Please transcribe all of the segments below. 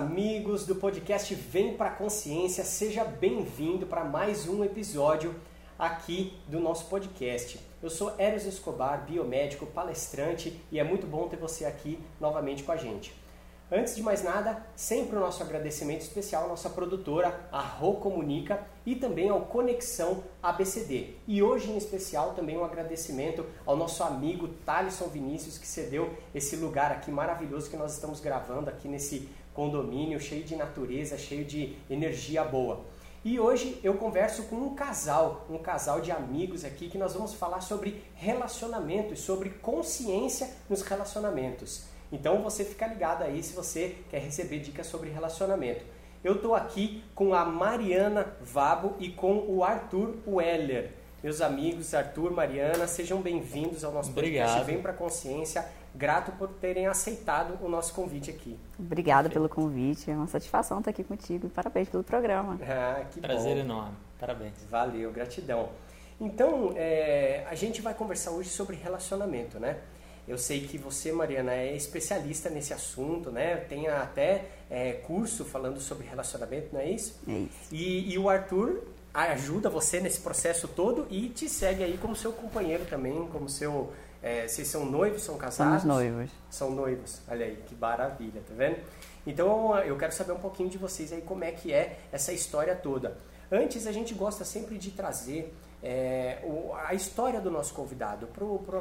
amigos do podcast Vem Pra Consciência, seja bem-vindo para mais um episódio aqui do nosso podcast. Eu sou Eros Escobar, biomédico, palestrante e é muito bom ter você aqui novamente com a gente. Antes de mais nada, sempre o nosso agradecimento especial à nossa produtora, a Rô Comunica, e também ao Conexão ABCD. E hoje, em especial, também um agradecimento ao nosso amigo Thalisson Vinícius, que cedeu esse lugar aqui maravilhoso que nós estamos gravando aqui nesse condomínio, cheio de natureza, cheio de energia boa. E hoje eu converso com um casal, um casal de amigos aqui, que nós vamos falar sobre relacionamento e sobre consciência nos relacionamentos. Então você fica ligado aí se você quer receber dicas sobre relacionamento. Eu estou aqui com a Mariana Vabo e com o Arthur Weller. Meus amigos Arthur, Mariana, sejam bem-vindos ao nosso Obrigado. podcast Vem para Consciência. Grato por terem aceitado o nosso convite aqui. Obrigada pelo convite, é uma satisfação estar aqui contigo. Parabéns pelo programa. Ah, que Prazer bom. enorme. Parabéns. Valeu, gratidão. Então, é, a gente vai conversar hoje sobre relacionamento, né? Eu sei que você, Mariana, é especialista nesse assunto, né? Tem até é, curso falando sobre relacionamento, não é isso? É isso. E, e o Arthur ajuda você nesse processo todo e te segue aí como seu companheiro também, como seu... é, vocês são noivos, são casados? Somos noivos. São noivos. Olha aí, que maravilha, tá vendo? Então eu quero saber um pouquinho de vocês aí, como é que é essa história toda. Antes, a gente gosta sempre de trazer é, o- a história do nosso convidado,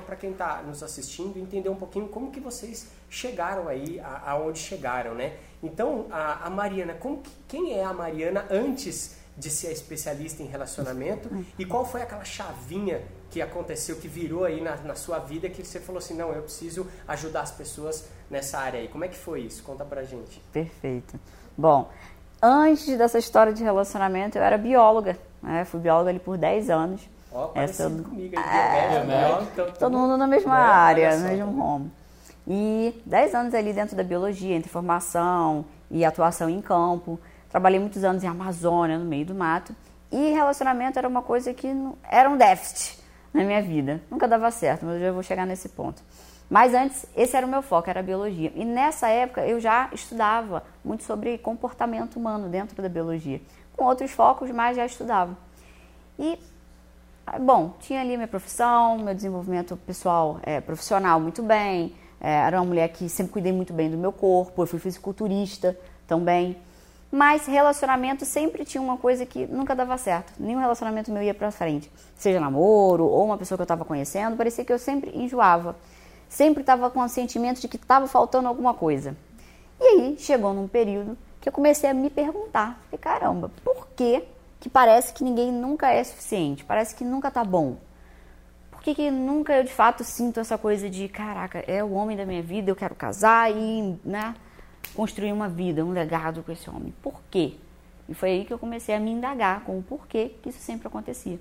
para quem está nos assistindo, entender um pouquinho como que vocês chegaram aí a- aonde chegaram, né? Então, a, a Mariana, que- quem é a Mariana antes de ser especialista em relacionamento e qual foi aquela chavinha que aconteceu, que virou aí na, na sua vida que você falou assim, não, eu preciso ajudar as pessoas nessa área aí. Como é que foi isso? Conta pra gente. Perfeito. Bom, antes dessa história de relacionamento, eu era bióloga. Né? Fui bióloga ali por 10 anos. Ó, Essa comigo, aí, É, então, Todo mundo na mesma né? área, no mesmo ramo. E 10 anos ali dentro da biologia, entre formação e atuação em campo. Trabalhei muitos anos em Amazônia, no meio do mato. E relacionamento era uma coisa que não- era um déficit na minha vida. Nunca dava certo, mas eu já vou chegar nesse ponto. Mas antes, esse era o meu foco, era a biologia. E nessa época eu já estudava muito sobre comportamento humano dentro da biologia. Com outros focos, mas já estudava. E Bom, tinha ali minha profissão, meu desenvolvimento pessoal, é, profissional muito bem. É, era uma mulher que sempre cuidei muito bem do meu corpo. Eu fui fisiculturista também. Mas relacionamento sempre tinha uma coisa que nunca dava certo. Nenhum relacionamento meu ia pra frente. Seja namoro ou uma pessoa que eu estava conhecendo, parecia que eu sempre enjoava. Sempre estava com o sentimento de que estava faltando alguma coisa. E aí chegou num período que eu comecei a me perguntar, falei, caramba, por que que parece que ninguém nunca é suficiente? Parece que nunca tá bom. Por que, que nunca eu de fato sinto essa coisa de, caraca, é o homem da minha vida, eu quero casar e, né, construir uma vida, um legado com esse homem? Por quê? E foi aí que eu comecei a me indagar com o porquê que isso sempre acontecia.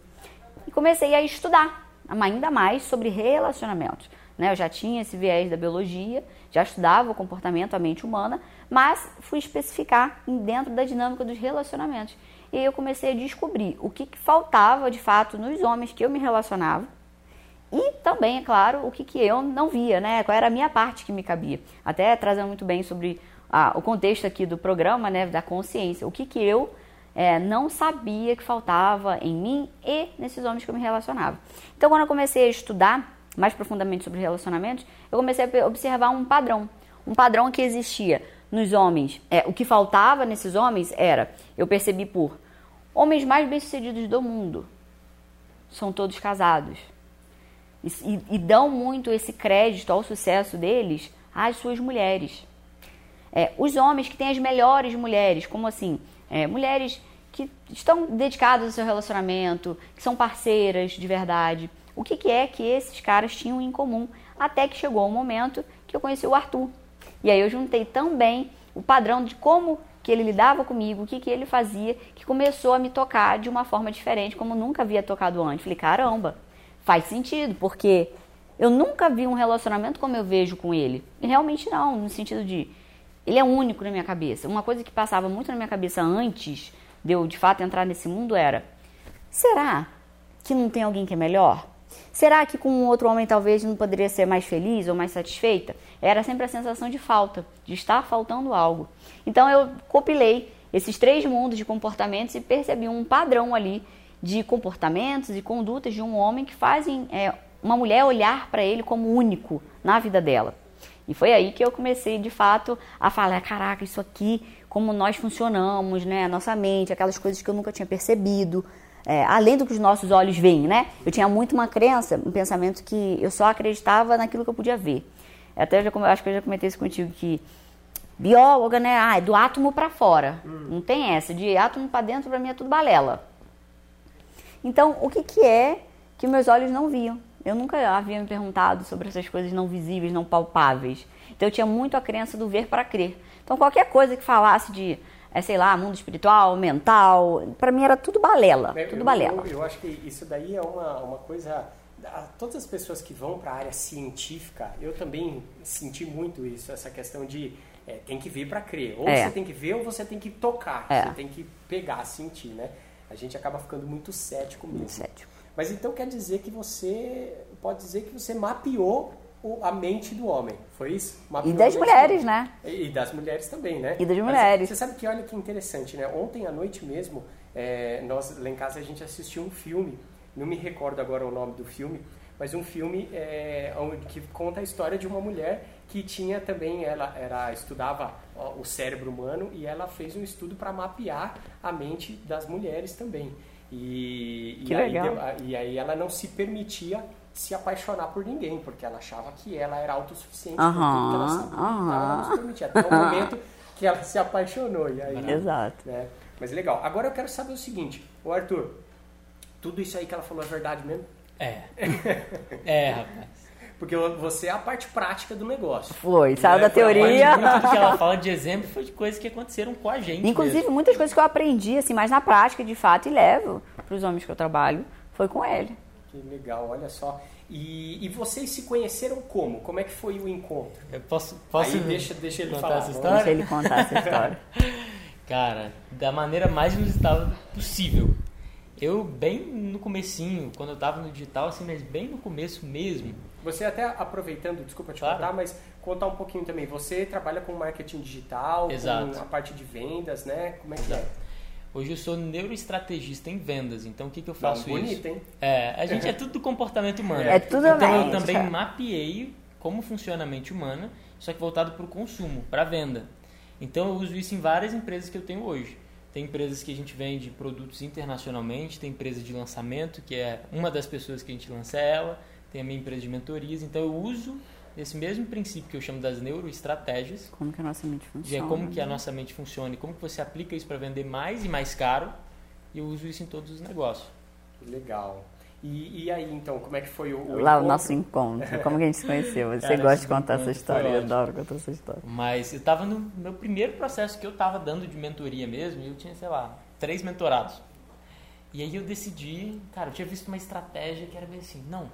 E comecei a estudar ainda mais sobre relacionamentos. Né? Eu já tinha esse viés da biologia, já estudava o comportamento, a mente humana, mas fui especificar dentro da dinâmica dos relacionamentos. E aí eu comecei a descobrir o que, que faltava de fato nos homens que eu me relacionava e também, é claro, o que, que eu não via, né? Qual era a minha parte que me cabia. Até trazendo muito bem sobre o contexto aqui do programa, né? Da consciência. O que, que eu eh, não sabia que faltava em mim e nesses homens que eu me relacionava. Então, quando eu comecei a estudar mais profundamente sobre relacionamentos, eu comecei a observar um padrão. Um padrão que existia nos homens. É, o que faltava nesses homens era, eu percebi por homens mais bem-sucedidos do mundo. São todos casados. E, e- e dão muito esse crédito ao sucesso deles às suas mulheres. É, os homens que têm as melhores mulheres, como assim? É, mulheres que estão dedicadas ao seu relacionamento, que são parceiras de verdade. O que, que é que esses caras tinham em comum? Até que chegou o momento que eu conheci o Arthur. E aí eu juntei também o padrão de como que ele lidava comigo, o que, que ele fazia, que começou a me tocar de uma forma diferente, como nunca havia tocado antes. Falei, caramba, faz sentido, porque eu nunca vi um relacionamento como eu vejo com ele. E realmente não, no sentido de ele é único na minha cabeça. Uma coisa que passava muito na minha cabeça antes de eu de fato entrar nesse mundo era: será que não tem alguém que é melhor? Será que com outro homem talvez não poderia ser mais feliz ou mais satisfeita? Era sempre a sensação de falta, de estar faltando algo. Então eu compilei esses três mundos de comportamentos e percebi um padrão ali de comportamentos e condutas de um homem que fazem é, uma mulher olhar para ele como único na vida dela. E foi aí que eu comecei de fato a falar: caraca, isso aqui, como nós funcionamos, né? A nossa mente, aquelas coisas que eu nunca tinha percebido. É, além do que os nossos olhos veem, né? Eu tinha muito uma crença, um pensamento que eu só acreditava naquilo que eu podia ver. Até já, acho que eu já comentei isso contigo que bióloga, né? Ah, é do átomo para fora. Hum. Não tem essa. De átomo para dentro, para mim é tudo balela. Então, o que, que é que meus olhos não viam? Eu nunca havia me perguntado sobre essas coisas não visíveis, não palpáveis. Então, eu tinha muito a crença do ver para crer. Então, qualquer coisa que falasse de, é, sei lá, mundo espiritual, mental, para mim era tudo balela. Eu, tudo balela. Eu, eu, acho que isso daí é uma, uma coisa. Todas as pessoas que vão para a área científica, eu também senti muito isso, essa questão de é, tem que ver para crer. Ou é. você tem que ver ou você tem que tocar. É. Você tem que pegar, sentir, né? A gente acaba ficando muito cético mesmo. Muito cético. Mas então quer dizer que você pode dizer que você mapeou a mente do homem, foi isso? Mapeou e das mulheres, né? E, das mulheres também, né? E das mulheres. Mas, você sabe que olha que interessante, né? Ontem à noite mesmo, é, nós lá em casa a gente assistiu um filme, não me recordo agora o nome do filme, mas um filme é, que conta a história de uma mulher que tinha também, ela era, estudava o cérebro humano e ela fez um estudo para mapear a mente das mulheres também. E, que e, legal. Aí, e aí ela não se permitia se apaixonar por ninguém, porque ela achava que ela era autossuficiente uhum, por tudo que ela sabia. Uhum. Ela não se permitia. Até o momento que ela se apaixonou. E aí, Exato. Né? Mas legal. Agora eu quero saber o seguinte, o Arthur, tudo isso aí que ela falou é verdade mesmo? É. É, rapaz. Porque você é a parte prática do negócio. Foi, saiu da teoria. Muito que ela fala de exemplo foi de coisas que aconteceram com a gente. Inclusive, mesmo. muitas coisas que eu aprendi, assim, mas na prática, de fato, e levo para os homens que eu trabalho, foi com ele. Que legal, olha só. E, e, vocês se conheceram como? Como é que foi o encontro? Eu posso, posso Aí deixa, deixa ele contar falar. essa história? Deixa ele contar essa história. Cara, da maneira mais inusitada possível. Eu, bem no comecinho, quando eu tava no digital, assim, mas bem no começo mesmo. Você até aproveitando, desculpa te claro. contar, mas contar um pouquinho também. Você trabalha com marketing digital, Exato. com a parte de vendas, né? Como é que Exato. é? Hoje eu sou neuroestrategista em vendas, então o que, que eu faço Não, bonito, isso? hein? É, a gente é tudo do comportamento humano. É tudo Então mente, eu também cara. mapeei como funciona a mente humana, só que voltado para o consumo, para venda. Então eu uso isso em várias empresas que eu tenho hoje. Tem empresas que a gente vende produtos internacionalmente, tem empresa de lançamento, que é uma das pessoas que a gente lança é ela, tem a minha empresa de mentorias, então eu uso esse mesmo princípio que eu chamo das neuroestratégias, Como que a nossa mente funciona. é como que a nossa mente funciona e como que você aplica isso para vender mais e mais caro, e eu uso isso em todos os negócios. Legal. E, e aí, então, como é que foi o, o Lá encontro? o nosso encontro, como que a gente se conheceu. Você Cara, gosta de contar essa história, eu adoro contar essa história. Mas eu estava no meu primeiro processo que eu estava dando de mentoria mesmo, e eu tinha, sei lá, três mentorados. E aí eu decidi, cara, eu tinha visto uma estratégia que era bem assim, não,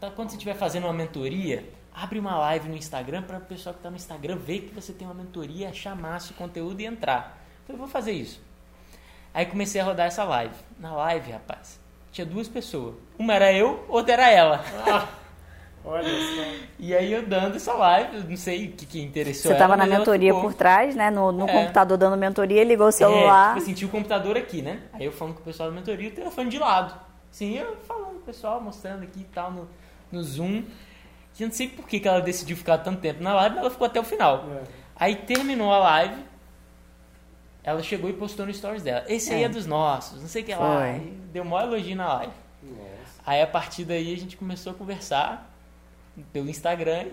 tá, quando você estiver fazendo uma mentoria, abre uma live no Instagram para o pessoal que está no Instagram ver que você tem uma mentoria, achar massa o conteúdo e entrar. Então eu vou fazer isso. Aí comecei a rodar essa live. Na live, rapaz, tinha duas pessoas. Uma era eu, outra era ela. Ah, olha só. E aí eu dando essa live, eu não sei o que, que interessou Você ela, estava na mentoria ficou- por trás, né? No, no É. computador dando mentoria, ligou o É, celular. tipo assim, tinha o computador aqui, né? Aí eu falando com o pessoal da mentoria e o telefone de lado. Assim, eu falando com o pessoal, mostrando aqui e tal no, no Zoom. E eu não sei por que, que ela decidiu ficar tanto tempo na live, mas ela ficou até o final. É. Aí terminou a live, ela chegou e postou no stories dela. Esse aí É. é dos nossos, não sei o que lá. Foi. Deu maior elogio na live. Nossa. Aí a partir daí a gente começou a conversar pelo Instagram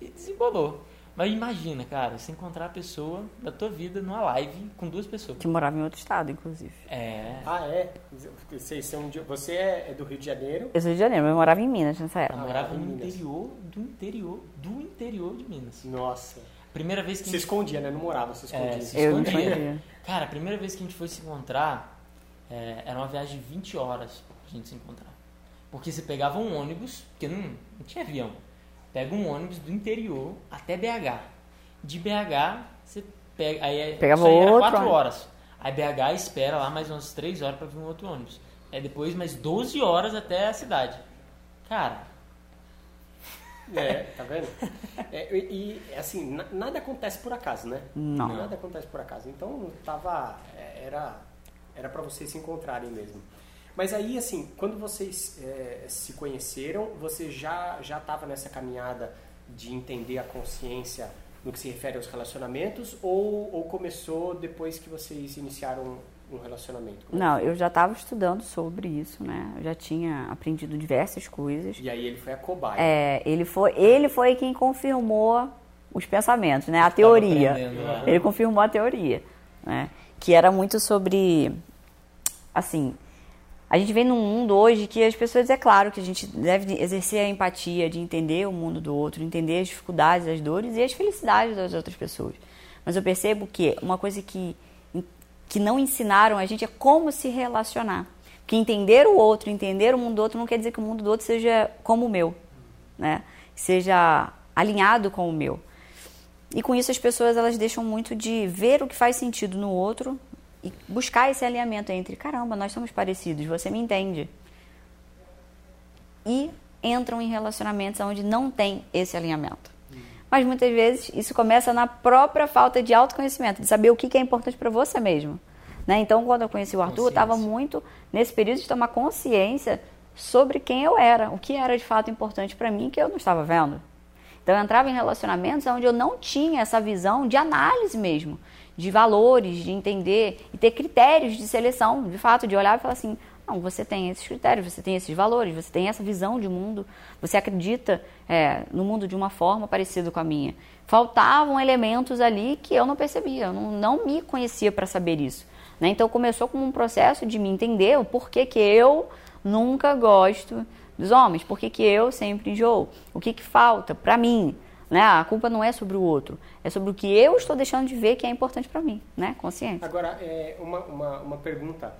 e desembolou. Mas imagina, cara, você encontrar a pessoa da tua vida numa live com duas pessoas. Que morava em outro estado, inclusive. É. Ah, é? Vocês são de- Você é do Rio de Janeiro? Eu sou de Janeiro, mas eu morava em Minas nessa época. morava em no Minas. interior do interior do interior de Minas. Nossa. Primeira vez que a Se gente... escondia, né? Não morava, se escondia. É, se escondia. Cara, a primeira vez que a gente foi se encontrar, é, era uma viagem de 20 horas pra gente se encontrar. Porque você pegava um ônibus, porque não, não tinha avião. Pega um ônibus do interior até BH. De BH, você pega. Aí é, Pegava isso aí era outro 4 ônibus. horas. Aí BH espera lá mais umas 3 horas pra vir um outro ônibus. É depois mais 12 horas até a cidade. Cara, É, tá vendo? É, e, assim, na- nada acontece por acaso, né? Não. Nada acontece por acaso. Então, tava. é, Era, era para vocês se encontrarem mesmo. Mas aí, assim, quando vocês é, se conheceram, você já já estava nessa caminhada de entender a consciência no que se refere aos relacionamentos ou, ou começou depois que vocês iniciaram um relacionamento? Como Não, eu já estava estudando sobre isso, né? Eu já tinha aprendido diversas coisas. E aí ele foi a cobaia. É, ele foi, ele foi quem confirmou os pensamentos, né? A teoria. lá. Ele confirmou a teoria, né? Que era muito sobre, assim, a gente vem num mundo hoje que as pessoas, é claro que a gente deve exercer a empatia de entender o mundo do outro, entender as dificuldades, as dores e as felicidades das outras pessoas. Mas eu percebo que uma coisa que, que não ensinaram a gente é como se relacionar. Que entender o outro, entender o mundo do outro não quer dizer que o mundo do outro seja como o meu, né? Seja alinhado com o meu. E com isso as pessoas elas deixam muito de ver o que faz sentido no outro e buscar esse alinhamento entre, caramba, nós somos parecidos, você me entende. E entram em relacionamentos onde não tem esse alinhamento. Mas muitas vezes isso começa na própria falta de autoconhecimento, de saber o que é importante para você mesmo. Né? Então, quando eu conheci o Arthur, eu estava muito nesse período de tomar consciência sobre quem eu era, o que era de fato importante para mim que eu não estava vendo. Então eu entrava em relacionamentos onde eu não tinha essa visão de análise mesmo, de valores, de entender e ter critérios de seleção, de fato, de olhar e falar assim, não, você tem esses critérios, você tem esses valores, você tem essa visão de mundo, você acredita é, no mundo de uma forma parecida com a minha. Faltavam elementos ali que eu não percebia, eu não, não me conhecia para saber isso. Né? Então começou como um processo de me entender o porquê que eu nunca gosto dos homens, porquê que eu sempre enjoo, o que, que falta para mim. Né? A culpa não é sobre o outro, é sobre o que eu estou deixando de ver que é importante para mim, né? Consciente. Agora, é, uma, uma, uma pergunta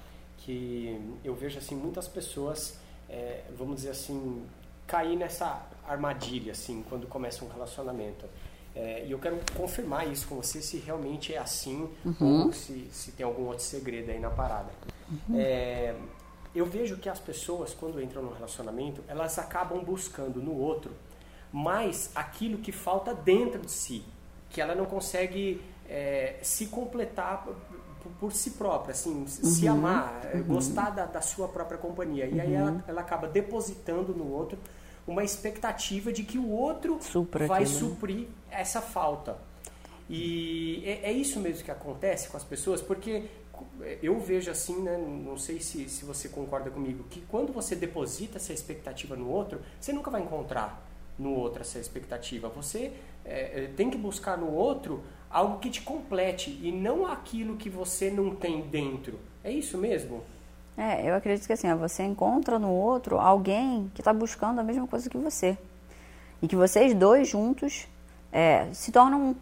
que eu vejo assim muitas pessoas, é, vamos dizer assim, cair nessa armadilha assim quando começa um relacionamento. É, e eu quero confirmar isso com você se realmente é assim ou se, se tem algum outro segredo aí na parada. É, eu vejo que as pessoas quando entram num relacionamento elas acabam buscando no outro mais aquilo que falta dentro de si, que ela não consegue é, se completar por, si própria, assim, se amar, é, gostar da, da sua própria companhia. E aí ela, ela acaba depositando no outro uma expectativa de que o outro Supra vai aquilo, né? suprir essa falta. E é, é isso mesmo que acontece com as pessoas, porque eu vejo assim, né, não sei se, se você concorda comigo, que quando você deposita essa expectativa no outro, você nunca vai encontrar no outro essa expectativa. Você é, é, tem que buscar no outro algo que te complete e não aquilo que você não tem dentro. É isso mesmo? É, eu acredito que assim, ó, você encontra no outro alguém que está buscando a mesma coisa que você. E que vocês dois juntos é, se tornam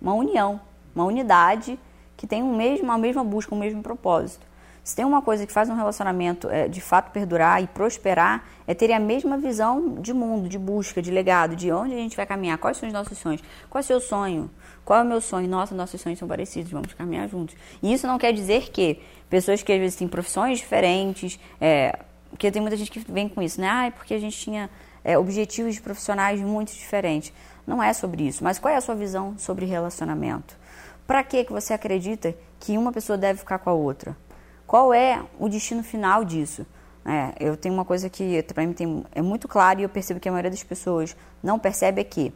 uma união, uma unidade que tem um mesmo, a mesma busca, o mesmo propósito. Se tem uma coisa que faz um relacionamento é, de fato perdurar e prosperar, é ter a mesma visão de mundo, de busca, de legado, de onde a gente vai caminhar, quais são os nossos sonhos, qual é o seu sonho, qual é o meu sonho, nossa, nossos sonhos são parecidos, vamos caminhar juntos. E isso não quer dizer que pessoas que às vezes têm profissões diferentes, é, porque tem muita gente que vem com isso, né? Ah, é porque a gente tinha é, objetivos profissionais muito diferentes. Não é sobre isso, mas qual é a sua visão sobre relacionamento? Para que que você acredita que uma pessoa deve ficar com a outra? Qual é o destino final disso? É, eu tenho uma coisa que para mim tem, é muito claro e eu percebo que a maioria das pessoas não percebe é que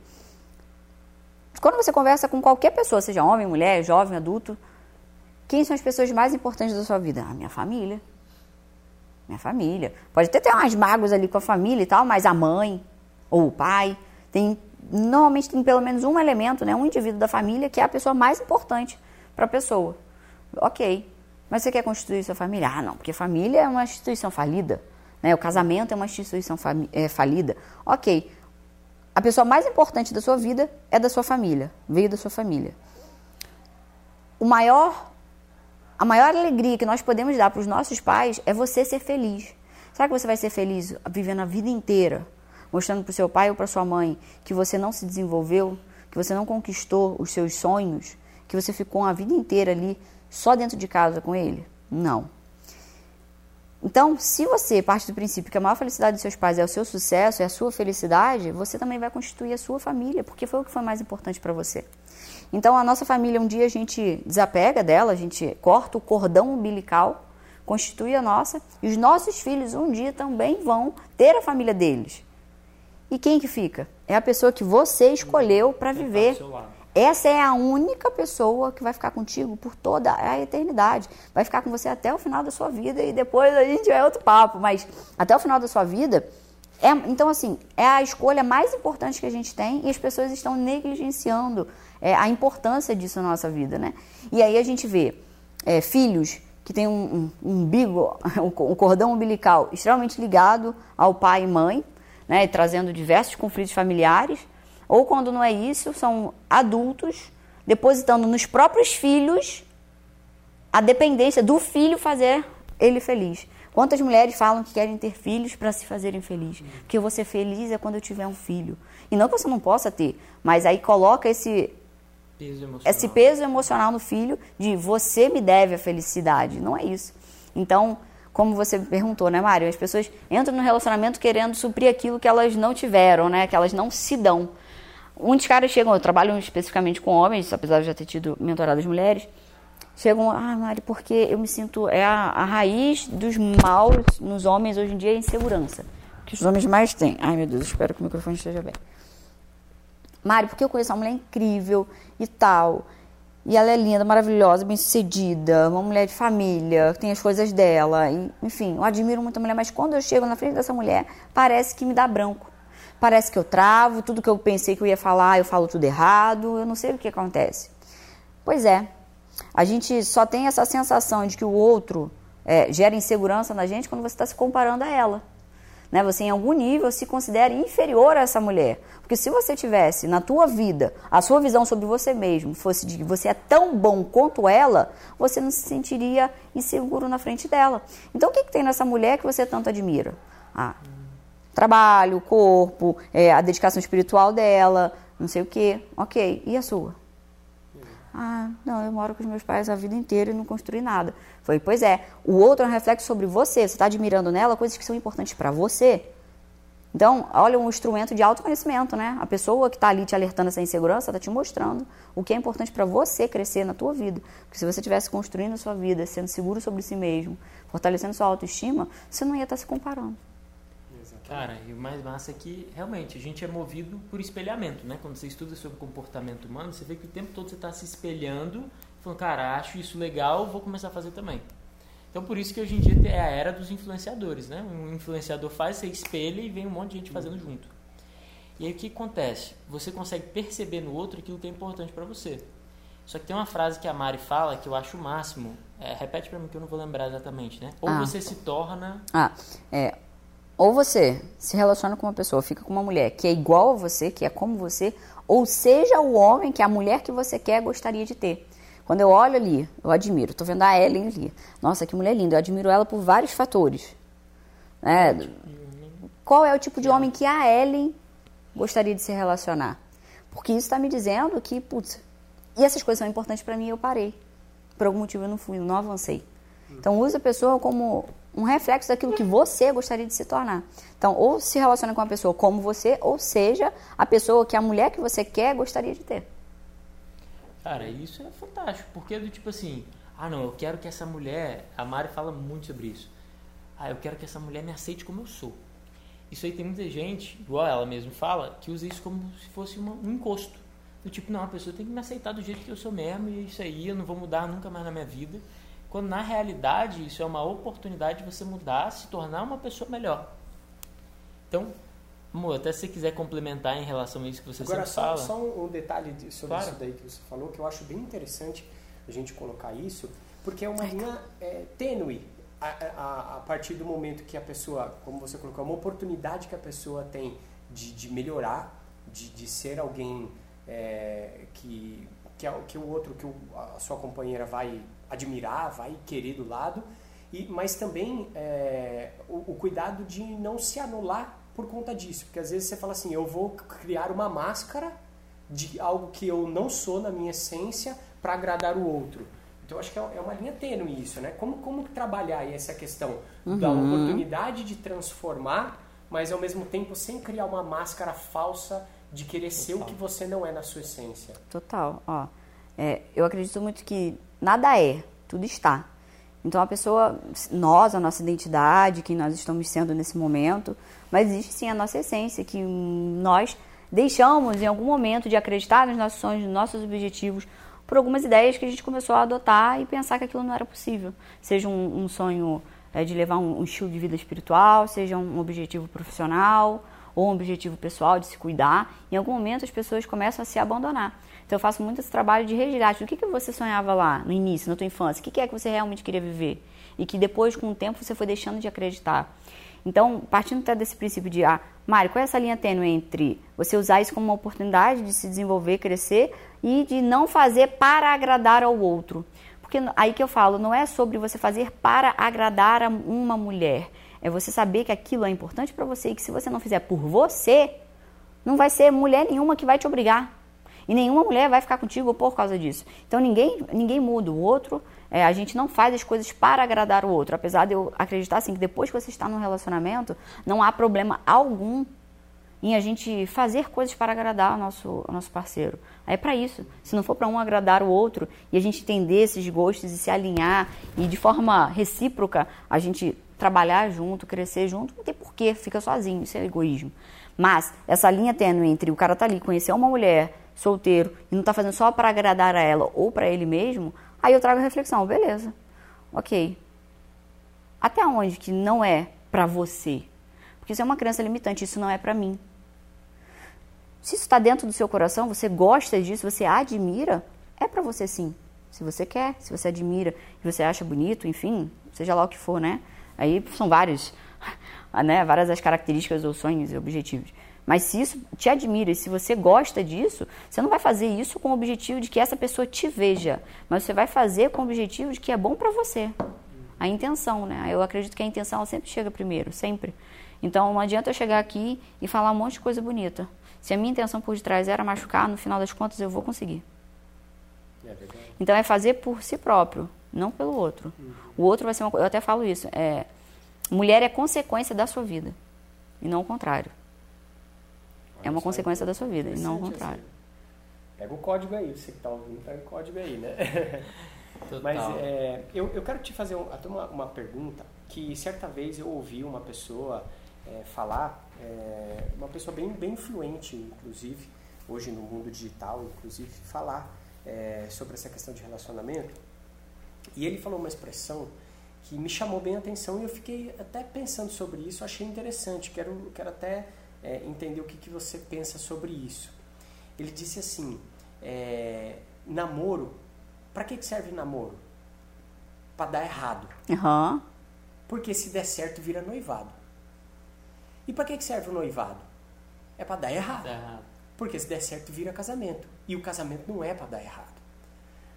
quando você conversa com qualquer pessoa, seja homem, mulher, jovem, adulto, quem são as pessoas mais importantes da sua vida? A minha família. Minha família. Pode até ter umas mágoas ali com a família e tal, mas a mãe ou o pai tem normalmente tem pelo menos um elemento, né, um indivíduo da família que é a pessoa mais importante para a pessoa. Ok. Mas você quer constituir sua família? Ah, não, porque família é uma instituição falida. Né? O casamento é uma instituição é, falida. Ok. A pessoa mais importante da sua vida é da sua família, veio da sua família. O maior, a maior alegria que nós podemos dar para os nossos pais é você ser feliz. Será que você vai ser feliz vivendo a vida inteira, mostrando para o seu pai ou para sua mãe que você não se desenvolveu, que você não conquistou os seus sonhos, que você ficou a vida inteira ali só dentro de casa com ele? Não. Então, se você parte do princípio que a maior felicidade dos seus pais é o seu sucesso, é a sua felicidade, você também vai constituir a sua família, porque foi o que foi mais importante para você. Então, a nossa família, um dia a gente desapega dela, a gente corta o cordão umbilical, constitui a nossa, e os nossos filhos um dia também vão ter a família deles. E quem que fica? É a pessoa que você escolheu para viver. Essa é a única pessoa que vai ficar contigo por toda a eternidade. Vai ficar com você até o final da sua vida e depois a gente vai outro papo, mas até o final da sua vida. É, então, assim, é a escolha mais importante que a gente tem e as pessoas estão negligenciando é, a importância disso na nossa vida, né? E aí a gente vê é, filhos que têm um, um, um umbigo, um cordão umbilical extremamente ligado ao pai e mãe, né? Trazendo diversos conflitos familiares ou quando não é isso, são adultos depositando nos próprios filhos a dependência do filho fazer ele feliz. Quantas mulheres falam que querem ter filhos para se fazerem felizes? Que eu vou ser feliz é quando eu tiver um filho. E não que você não possa ter, mas aí coloca esse peso esse peso emocional no filho de você me deve a felicidade. Não é isso. Então, como você perguntou, né, Mário? As pessoas entram no relacionamento querendo suprir aquilo que elas não tiveram, né? Que elas não se dão. Muitos caras chegam, eu trabalho especificamente com homens, apesar de já ter tido mentorado as mulheres, chegam, ah, Mari, porque eu me sinto, é a, a raiz dos maus nos homens hoje em dia é a insegurança. Que os homens mais têm. Ai, meu Deus, espero que o microfone esteja bem. Mari, porque eu conheço uma mulher incrível e tal. E ela é linda, maravilhosa, bem sucedida, uma mulher de família, tem as coisas dela. E, enfim, eu admiro muito a mulher, mas quando eu chego na frente dessa mulher, parece que me dá branco parece que eu travo, tudo que eu pensei que eu ia falar, eu falo tudo errado, eu não sei o que acontece. Pois é, a gente só tem essa sensação de que o outro é, gera insegurança na gente quando você está se comparando a ela. Né? Você, em algum nível, se considera inferior a essa mulher. Porque se você tivesse na tua vida, a sua visão sobre você mesmo fosse de que você é tão bom quanto ela, você não se sentiria inseguro na frente dela. Então, o que, que tem nessa mulher que você tanto admira? Ah, trabalho, corpo, é, a dedicação espiritual dela, não sei o quê. Ok, e a sua? Ah, não, eu moro com os meus pais a vida inteira e não construí nada. Foi, pois é, o outro é um reflexo sobre você. Você está admirando nela coisas que são importantes para você. Então, olha, um instrumento de autoconhecimento, né? A pessoa que está ali te alertando essa insegurança está te mostrando o que é importante para você crescer na tua vida. Porque se você estivesse construindo a sua vida, sendo seguro sobre si mesmo, fortalecendo sua autoestima, você não ia estar tá se comparando. Cara, e o mais massa é que realmente a gente é movido por espelhamento, né? Quando você estuda sobre comportamento humano, você vê que o tempo todo você está se espelhando, falando, cara, acho isso legal, vou começar a fazer também. Então por isso que hoje em dia é a era dos influenciadores, né? Um influenciador faz, você espelha e vem um monte de gente fazendo junto. E aí o que acontece? Você consegue perceber no outro aquilo que é importante para você. Só que tem uma frase que a Mari fala que eu acho o máximo. É, repete para mim que eu não vou lembrar exatamente, né? Ou ah. você se torna. Ah, é ou você se relaciona com uma pessoa, fica com uma mulher que é igual a você, que é como você, ou seja o homem que a mulher que você quer gostaria de ter. Quando eu olho ali, eu admiro. Tô vendo a Ellen ali. Nossa, que mulher linda. Eu admiro ela por vários fatores. Né? Qual é o tipo de homem que a Ellen gostaria de se relacionar? Porque isso está me dizendo que, putz, e essas coisas são importantes para mim eu parei. Por algum motivo eu não fui, não avancei. Então use a pessoa como um reflexo daquilo que você gostaria de se tornar. Então, ou se relaciona com uma pessoa como você, ou seja, a pessoa que a mulher que você quer gostaria de ter. Cara, isso é fantástico, porque é do tipo assim, ah não, eu quero que essa mulher, a Mari fala muito sobre isso. Ah, eu quero que essa mulher me aceite como eu sou. Isso aí tem muita gente, igual ela mesmo fala, que usa isso como se fosse uma, um encosto. Do tipo, não, a pessoa tem que me aceitar do jeito que eu sou mesmo, e isso aí eu não vou mudar nunca mais na minha vida. Quando na realidade isso é uma oportunidade de você mudar, se tornar uma pessoa melhor. Então, amor, até se você quiser complementar em relação a isso que você Agora, sempre só, fala. só um detalhe sobre claro. isso daí que você falou, que eu acho bem interessante a gente colocar isso, porque é uma linha é, tênue a, a, a, partir do momento que a pessoa, como você colocou, é uma oportunidade que a pessoa tem de, de melhorar, de, de ser alguém é, que, que, é, que o outro, que o, a sua companheira vai admirar, vai querer do lado, e, mas também é, o, o, cuidado de não se anular por conta disso, porque às vezes você fala assim, eu vou criar uma máscara de algo que eu não sou na minha essência para agradar o outro. Então, acho que é, é uma linha tênue isso, né? Como, como trabalhar aí essa questão uhum. da oportunidade de transformar, mas ao mesmo tempo sem criar uma máscara falsa de querer Total. ser o que você não é na sua essência. Total. Ó, é, eu acredito muito que nada é, tudo está. Então a pessoa, nós, a nossa identidade, quem nós estamos sendo nesse momento, mas existe sim a nossa essência, que nós deixamos em algum momento de acreditar nos nossos sonhos, nos nossos objetivos, por algumas ideias que a gente começou a adotar e pensar que aquilo não era possível. Seja um, um sonho é, de levar um, um, estilo de vida espiritual, seja um objetivo profissional ou um objetivo pessoal de se cuidar. Em algum momento as pessoas começam a se abandonar. Então eu faço muito esse trabalho de resgate. O que, que você sonhava lá no início, na tua infância? O que, que é que você realmente queria viver? E que depois, com o tempo, você foi deixando de acreditar. Então, partindo até desse princípio de, ah, Mário, qual é essa linha tênue entre você usar isso como uma oportunidade de se desenvolver, crescer e de não fazer para agradar ao outro? Porque aí que eu falo, não é sobre você fazer para agradar a uma mulher. É você saber que aquilo é importante para você e que se você não fizer por você, não vai ser mulher nenhuma que vai te obrigar. E nenhuma mulher vai ficar contigo por causa disso. Então ninguém, ninguém muda o outro. É, a gente não faz as coisas para agradar o outro. Apesar de eu acreditar assim, que depois que você está num relacionamento, não há problema algum em a gente fazer coisas para agradar o nosso, o nosso parceiro. É para isso. Se não for para um agradar o outro e a gente entender esses gostos e se alinhar e de forma recíproca a gente trabalhar junto, crescer junto, não tem porquê, fica sozinho, isso é egoísmo. Mas essa linha tênue entre o cara tá ali, conhecer uma mulher, solteiro e não está fazendo só para agradar a ela ou para ele mesmo, aí eu trago a reflexão, beleza, ok. Até onde que não é para você? Porque isso é uma crença limitante, isso não é para mim. Se isso está dentro do seu coração, você gosta disso, você admira, é para você sim. Se você quer, se você admira e você acha bonito, enfim, seja lá o que for, né? Aí são vários, né? Várias as características ou sonhos e objetivos. Mas se isso te admira e se você gosta disso, você não vai fazer isso com o objetivo de que essa pessoa te veja, mas você vai fazer com o objetivo de que é bom para você. A intenção, né? Eu acredito que a intenção sempre chega primeiro, sempre. Então não adianta eu chegar aqui e falar um monte de coisa bonita. Se a minha intenção por detrás era machucar, no final das contas eu vou conseguir. É então é fazer por si próprio, não pelo outro. O outro vai ser uma Eu até falo isso. É, mulher é consequência da sua vida e não o contrário é uma consequência da sua vida, e não o contrário. Assim. Pega o código aí, você que está ouvindo, pega o código aí, né? Total. Mas é, eu, eu quero te fazer uma, uma pergunta que certa vez eu ouvi uma pessoa é, falar, é, uma pessoa bem, bem influente, inclusive, hoje no mundo digital, inclusive, falar é, sobre essa questão de relacionamento. E ele falou uma expressão que me chamou bem a atenção e eu fiquei até pensando sobre isso, achei interessante, quero, quero até é, entender o que, que você pensa sobre isso. Ele disse assim: é, namoro, para que, que serve namoro? Para dar errado. Uhum. Porque se der certo, vira noivado. E para que, que serve o noivado? É para dar errado. errado. Porque se der certo, vira casamento. E o casamento não é para dar errado.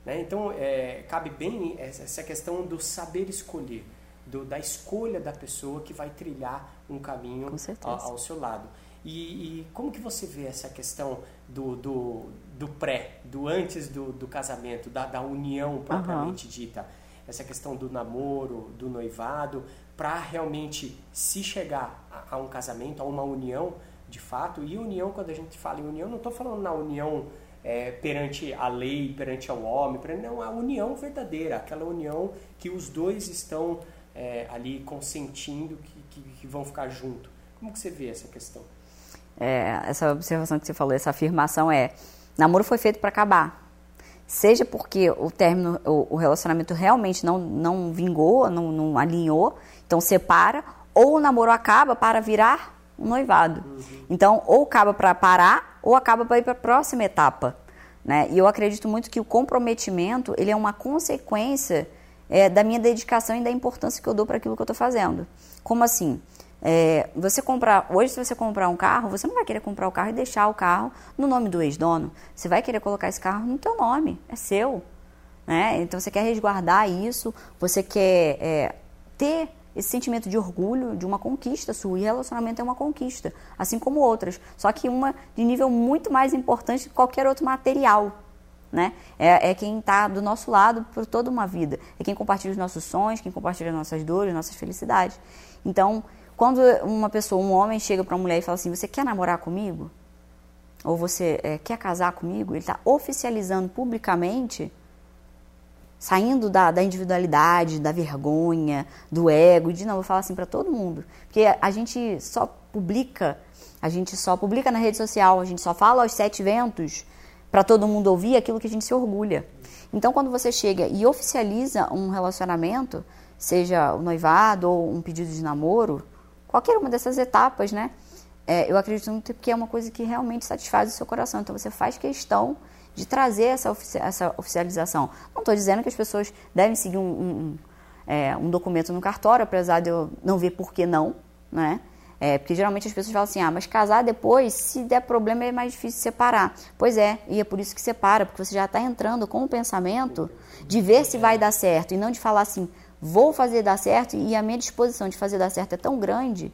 Né? Então, é, cabe bem essa questão do saber escolher do, da escolha da pessoa que vai trilhar um caminho ao, ao, seu lado. E, e, como que você vê essa questão do, do, do pré, do antes do, do casamento, da, da união propriamente uhum. dita? Essa questão do namoro, do noivado, para realmente se chegar a, a, um casamento, a uma união de fato. E união, quando a gente fala em união, não estou falando na união é, perante a lei, perante ao homem, perante, não, a união verdadeira, aquela união que os dois estão é, ali consentindo que, que, que, vão ficar junto. Como que você vê essa questão? É, essa observação que você falou, essa afirmação é: namoro foi feito para acabar. Seja porque o término, o, o, relacionamento realmente não, não vingou, não, não alinhou, então separa, ou o namoro acaba para virar um noivado. Uhum. Então, ou acaba para parar, ou acaba para ir para a próxima etapa. Né? E eu acredito muito que o comprometimento ele é uma consequência é, da minha dedicação e da importância que eu dou para aquilo que eu estou fazendo. Como assim? É, você comprar hoje, se você comprar um carro, você não vai querer comprar o carro e deixar o carro no nome do ex-dono. Você vai querer colocar esse carro no teu nome, é seu. Né? Então você quer resguardar isso, você quer é, ter esse sentimento de orgulho de uma conquista sua. E relacionamento é uma conquista, assim como outras. Só que uma de nível muito mais importante que qualquer outro material. Né? É, é quem está do nosso lado por toda uma vida. É quem compartilha os nossos sonhos, quem compartilha nossas dores, nossas felicidades. Então, quando uma pessoa, um homem, chega para uma mulher e fala assim: Você quer namorar comigo? Ou você é, quer casar comigo? Ele está oficializando publicamente, saindo da, da, individualidade, da vergonha, do ego. E de vou falar assim para todo mundo. Porque a gente só publica, a gente só publica na rede social, a gente só fala aos sete ventos para todo mundo ouvir aquilo que a gente se orgulha. Então, quando você chega e oficializa um relacionamento, seja o noivado ou um pedido de namoro, qualquer uma dessas etapas, né? É, eu acredito muito que é uma coisa que realmente satisfaz o seu coração. Então, você faz questão de trazer essa, ofici essa oficialização. Não estou dizendo que as pessoas devem seguir um, um, um, é, um documento no cartório, apesar de eu não ver por que não, né? É, porque geralmente as pessoas falam assim, ah, mas casar depois, se der problema, é mais difícil separar. Pois é, e é por isso que separa, porque você já está entrando com o pensamento de ver se vai dar certo, e não de falar assim, vou fazer dar certo, e a minha disposição de fazer dar certo é tão grande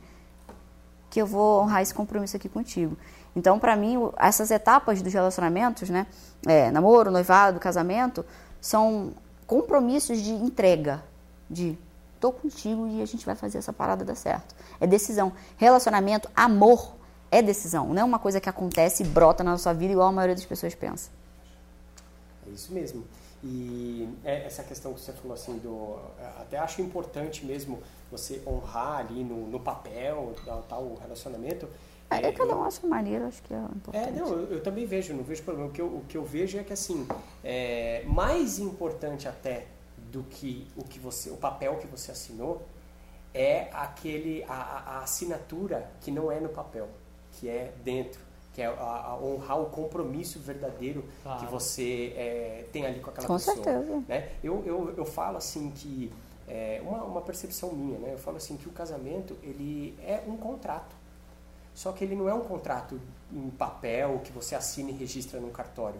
que eu vou honrar esse compromisso aqui contigo. Então, para mim, essas etapas dos relacionamentos, né, é, namoro, noivado, casamento, são compromissos de entrega, de tô contigo e a gente vai fazer essa parada dar certo. É decisão. Relacionamento, amor é decisão. Não é uma coisa que acontece e brota na sua vida igual a maioria das pessoas pensa. É isso mesmo. E é essa questão que você falou assim do até acho importante mesmo você honrar ali no, no papel tal, tal relacionamento. É, é, cada um acha maneira, acho que é importante. É, não, eu, eu, também vejo, não vejo problema. O que eu, o que eu vejo é que assim, é, mais importante até do que o que você, o papel que você assinou é aquele a, a assinatura que não é no papel, que é dentro, que é a, a honrar o compromisso verdadeiro claro. que você é, tem ali com aquela com pessoa. Certeza. Né? Eu, eu, eu falo assim que é uma, uma percepção minha, né? Eu falo assim que o casamento ele é um contrato, só que ele não é um contrato em papel que você assina e registra num cartório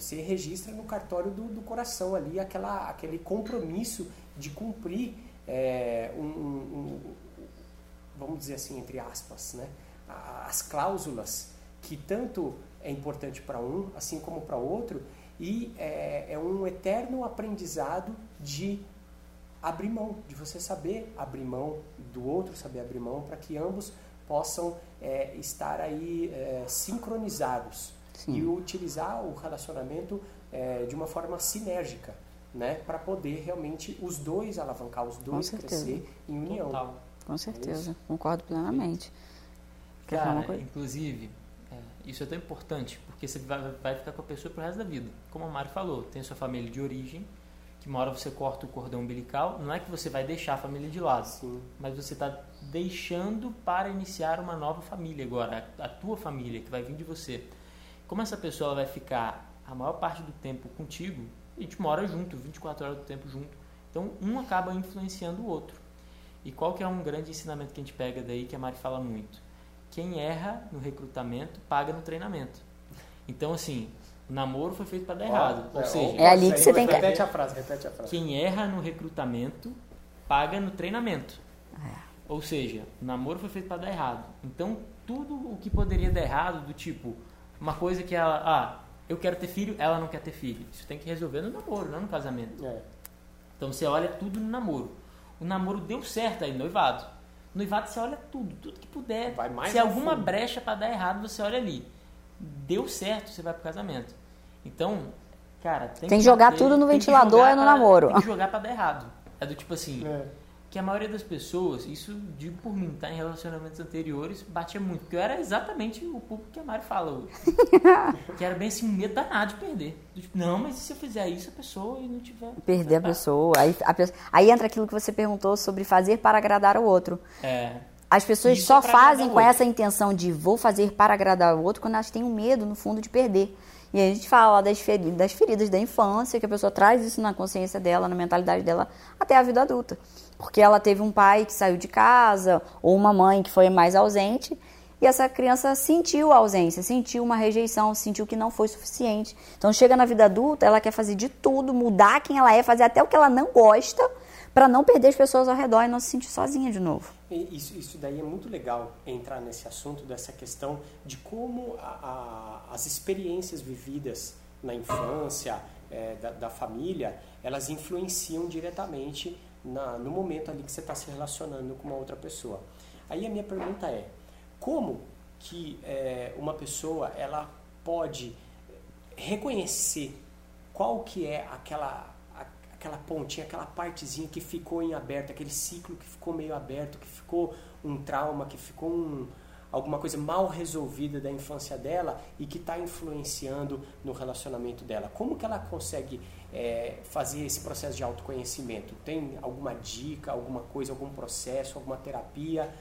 você registra no cartório do, do coração ali aquela, aquele compromisso de cumprir é, um, um, um, vamos dizer assim, entre aspas, né? as cláusulas que tanto é importante para um, assim como para outro, e é, é um eterno aprendizado de abrir mão, de você saber abrir mão do outro, saber abrir mão, para que ambos possam é, estar aí é, sincronizados Sim. e utilizar o relacionamento é, de uma forma sinérgica, né, para poder realmente os dois alavancar, os dois crescer em união. Total. Com é certeza, é concordo plenamente. Cara, inclusive, é, isso é tão importante, porque você vai, vai ficar com a pessoa pro resto da vida. Como a Mari falou, tem sua família de origem, que uma hora você corta o cordão umbilical, não é que você vai deixar a família de lado, Sim. mas você está deixando para iniciar uma nova família agora, a, a tua família, que vai vir de você. Como essa pessoa vai ficar a maior parte do tempo contigo, a gente mora junto, 24 horas do tempo junto. Então, um acaba influenciando o outro. E qual que é um grande ensinamento que a gente pega daí, que a Mari fala muito? Quem erra no recrutamento, paga no treinamento. Então, assim, o namoro foi feito para dar errado. Ou é, seja, é ali que você tem que... Repete a frase, repete a frase. Quem erra no recrutamento, paga no treinamento. É. Ou seja, o namoro foi feito para dar errado. Então, tudo o que poderia dar errado, do tipo, uma coisa que ela, ah, eu quero ter filho, ela não quer ter filho. Isso tem que resolver no namoro, não no casamento. É. Então você olha tudo no namoro. O namoro deu certo aí, noivado. Noivado você olha tudo, tudo que puder. Se alguma fundo. brecha para dar errado, você olha ali. Deu certo, você vai pro casamento. Então, cara, tem, tem que jogar tudo no ventilador é no pra, namoro. Tem que jogar para dar errado. É do tipo assim, é que a maioria das pessoas, isso digo por mim, tá em relacionamentos anteriores, batia muito. Porque eu era exatamente o público que a Mari fala hoje. que era bem assim, um medo danado de perder. Tipo, não, mas e se eu fizer isso, a pessoa e não tiver. Perder a pessoa. Aí, a pessoa. aí entra aquilo que você perguntou sobre fazer para agradar o outro. É. As pessoas isso só é fazem com essa intenção de vou fazer para agradar o outro quando elas têm um medo, no fundo, de perder. E a gente fala das feridas, das feridas da infância, que a pessoa traz isso na consciência dela, na mentalidade dela, até a vida adulta porque ela teve um pai que saiu de casa ou uma mãe que foi mais ausente e essa criança sentiu a ausência, sentiu uma rejeição, sentiu que não foi suficiente. Então chega na vida adulta, ela quer fazer de tudo, mudar quem ela é, fazer até o que ela não gosta, para não perder as pessoas ao redor e não se sentir sozinha de novo. Isso, isso daí é muito legal entrar nesse assunto dessa questão de como a, a, as experiências vividas na infância, é, da, da, família, elas influenciam diretamente na, no momento ali que você está se relacionando com uma outra pessoa. Aí a minha pergunta é, como que é, uma pessoa ela pode reconhecer qual que é aquela aquela pontinha, aquela partezinha que ficou em aberto, aquele ciclo que ficou meio aberto, que ficou um trauma, que ficou um, alguma coisa mal resolvida da infância dela e que está influenciando no relacionamento dela. Como que ela consegue é, fazer esse processo de autoconhecimento? Tem alguma dica, alguma coisa, algum processo, alguma terapia?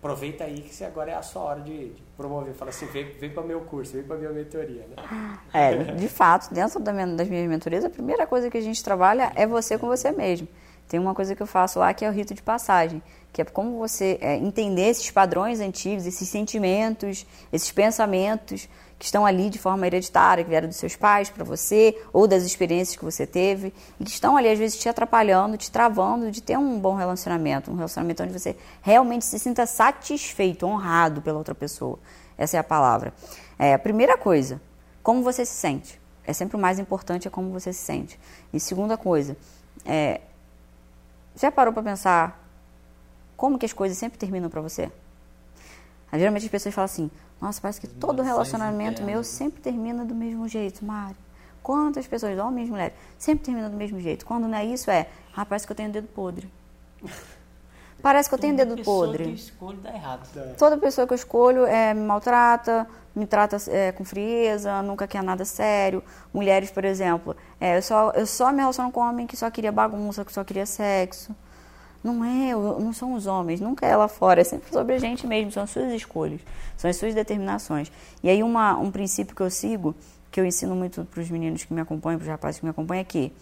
aproveita aí que agora é a sua hora de, de promover. Fala assim, vem, vem para o meu curso, vem para a minha mentoria. Né? É, de fato, dentro das minhas mentorias, a primeira coisa que a gente trabalha é você com você mesmo. Tem uma coisa que eu faço lá que é o rito de passagem, que é como você é, entender esses padrões antigos, esses sentimentos, esses pensamentos, que estão ali de forma hereditária, que vieram dos seus pais para você, ou das experiências que você teve, e que estão ali, às vezes, te atrapalhando, te travando de ter um bom relacionamento, um relacionamento onde você realmente se sinta satisfeito, honrado pela outra pessoa. Essa é a palavra. É, a primeira coisa, como você se sente. É sempre o mais importante, é como você se sente. E segunda coisa, é, já parou para pensar como que as coisas sempre terminam para você? Geralmente as pessoas falam assim, nossa, parece que todo relacionamento meu sempre termina do mesmo jeito, Mari. Quantas pessoas, homens e mulheres, sempre termina do mesmo jeito. Quando não é isso, é, ah, parece que eu tenho dedo podre. Parece que eu tenho dedo podre. Que eu escolho dá errado. É. Toda pessoa que eu escolho é, me maltrata, me trata é, com frieza, nunca quer nada sério. Mulheres, por exemplo, é, eu, só, eu só me relaciono com homem que só queria bagunça, que só queria sexo. Não é, não são os homens, nunca é lá fora, é sempre sobre a gente mesmo, são as suas escolhas, são as suas determinações. E aí uma, um princípio que eu sigo, que eu ensino muito para os meninos que me acompanham, para os rapazes que me acompanham, é que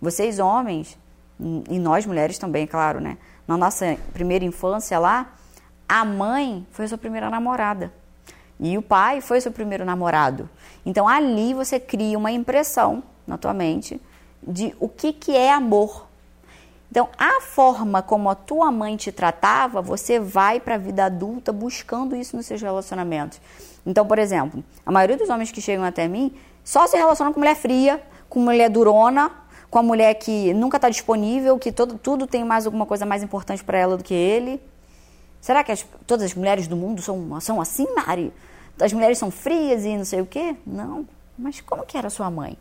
vocês homens, e nós mulheres também, claro, né? Na nossa primeira infância lá, a mãe foi a sua primeira namorada. E o pai foi seu primeiro namorado. Então ali você cria uma impressão na tua mente de o que, que é amor. Então, a forma como a tua mãe te tratava, você vai para a vida adulta buscando isso nos seus relacionamentos. Então, por exemplo, a maioria dos homens que chegam até mim só se relacionam com mulher fria, com mulher durona, com a mulher que nunca está disponível, que todo, tudo tem mais alguma coisa mais importante para ela do que ele. Será que as, todas as mulheres do mundo são, são assim, Mari? As mulheres são frias e não sei o quê? Não. Mas como que era sua mãe?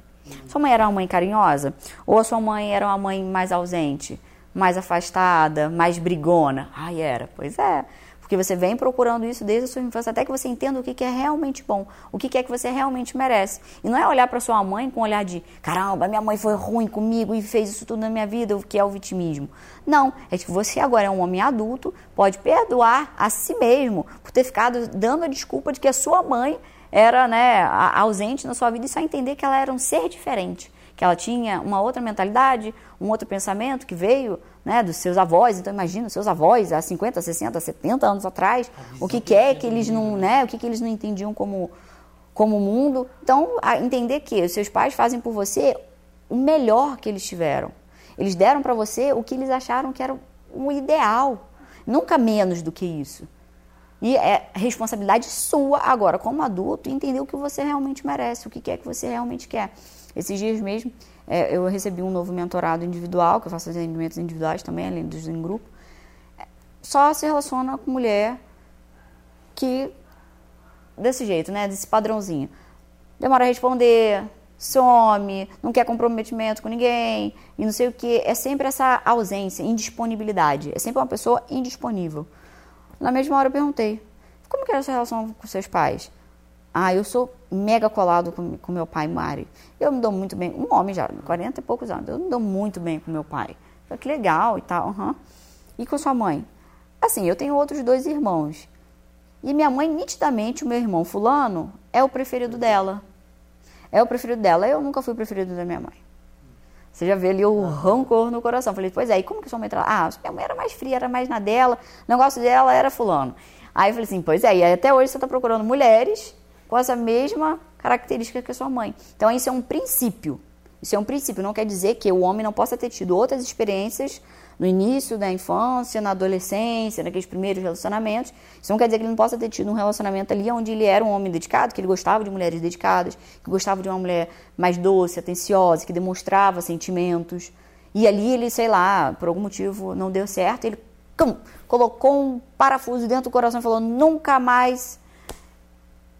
Sua mãe era uma mãe carinhosa? Ou a sua mãe era uma mãe mais ausente, mais afastada, mais brigona? Ai, era. Pois é. Porque você vem procurando isso desde a sua infância até que você entenda o que, é realmente bom, o que, é que você realmente merece. E não é olhar para sua mãe com um olhar de caramba, minha mãe foi ruim comigo e fez isso tudo na minha vida, o que é o vitimismo. Não, é que você agora é um homem adulto, pode perdoar a si mesmo por ter ficado dando a desculpa de que a sua mãe era né, ausente na sua vida e só entender que ela era um ser diferente, que ela tinha uma outra mentalidade, um outro pensamento que veio né, dos seus avós. Então imagina os seus avós há 50, 60, 70 anos atrás, o que, que é que eles não, né, o que, que eles não entendiam como como mundo. Então, entender que os seus pais fazem por você o melhor que eles tiveram. Eles deram para você o que eles acharam que era o ideal, nunca menos do que isso. E é responsabilidade sua agora, como adulto, entender o que você realmente merece, o que é que você realmente quer. Esses dias mesmo, é, eu recebi um novo mentorado individual, que eu faço atendimentos individuais também, além dos em grupo. Só se relaciona com mulher que, desse jeito, né? Desse padrãozinho. Demora a responder, some, não quer comprometimento com ninguém, e não sei o que. É sempre essa ausência, indisponibilidade. É sempre uma pessoa indisponível. Na mesma hora eu perguntei, como que era a sua relação com seus pais? Ah, eu sou mega colado com, com meu pai, Mari. Eu me dou muito bem, um homem já, 40 e poucos anos, eu me dou muito bem com meu pai. Falei, que legal e tal, uhum. E com sua mãe? Assim, eu tenho outros dois irmãos. E minha mãe, nitidamente, o meu irmão fulano, é o preferido dela. É o preferido dela. Eu nunca fui o preferido da minha mãe. Você já vê ali o rancor no coração. Falei, pois é, e como que sua mãe trata? Ah, minha mãe era mais fria, era mais na dela, o negócio dela era fulano. Aí eu falei assim, pois é, e até hoje você está procurando mulheres com essa mesma característica que a sua mãe. Então isso é um princípio. Isso é um princípio, não quer dizer que o homem não possa ter tido outras experiências no início da infância, na adolescência, naqueles primeiros relacionamentos. Isso não quer dizer que ele não possa ter tido um relacionamento ali onde ele era um homem dedicado, que ele gostava de mulheres dedicadas, que gostava de uma mulher mais doce, atenciosa, que demonstrava sentimentos. E ali ele, sei lá, por algum motivo não deu certo, ele cum, colocou um parafuso dentro do coração e falou: nunca mais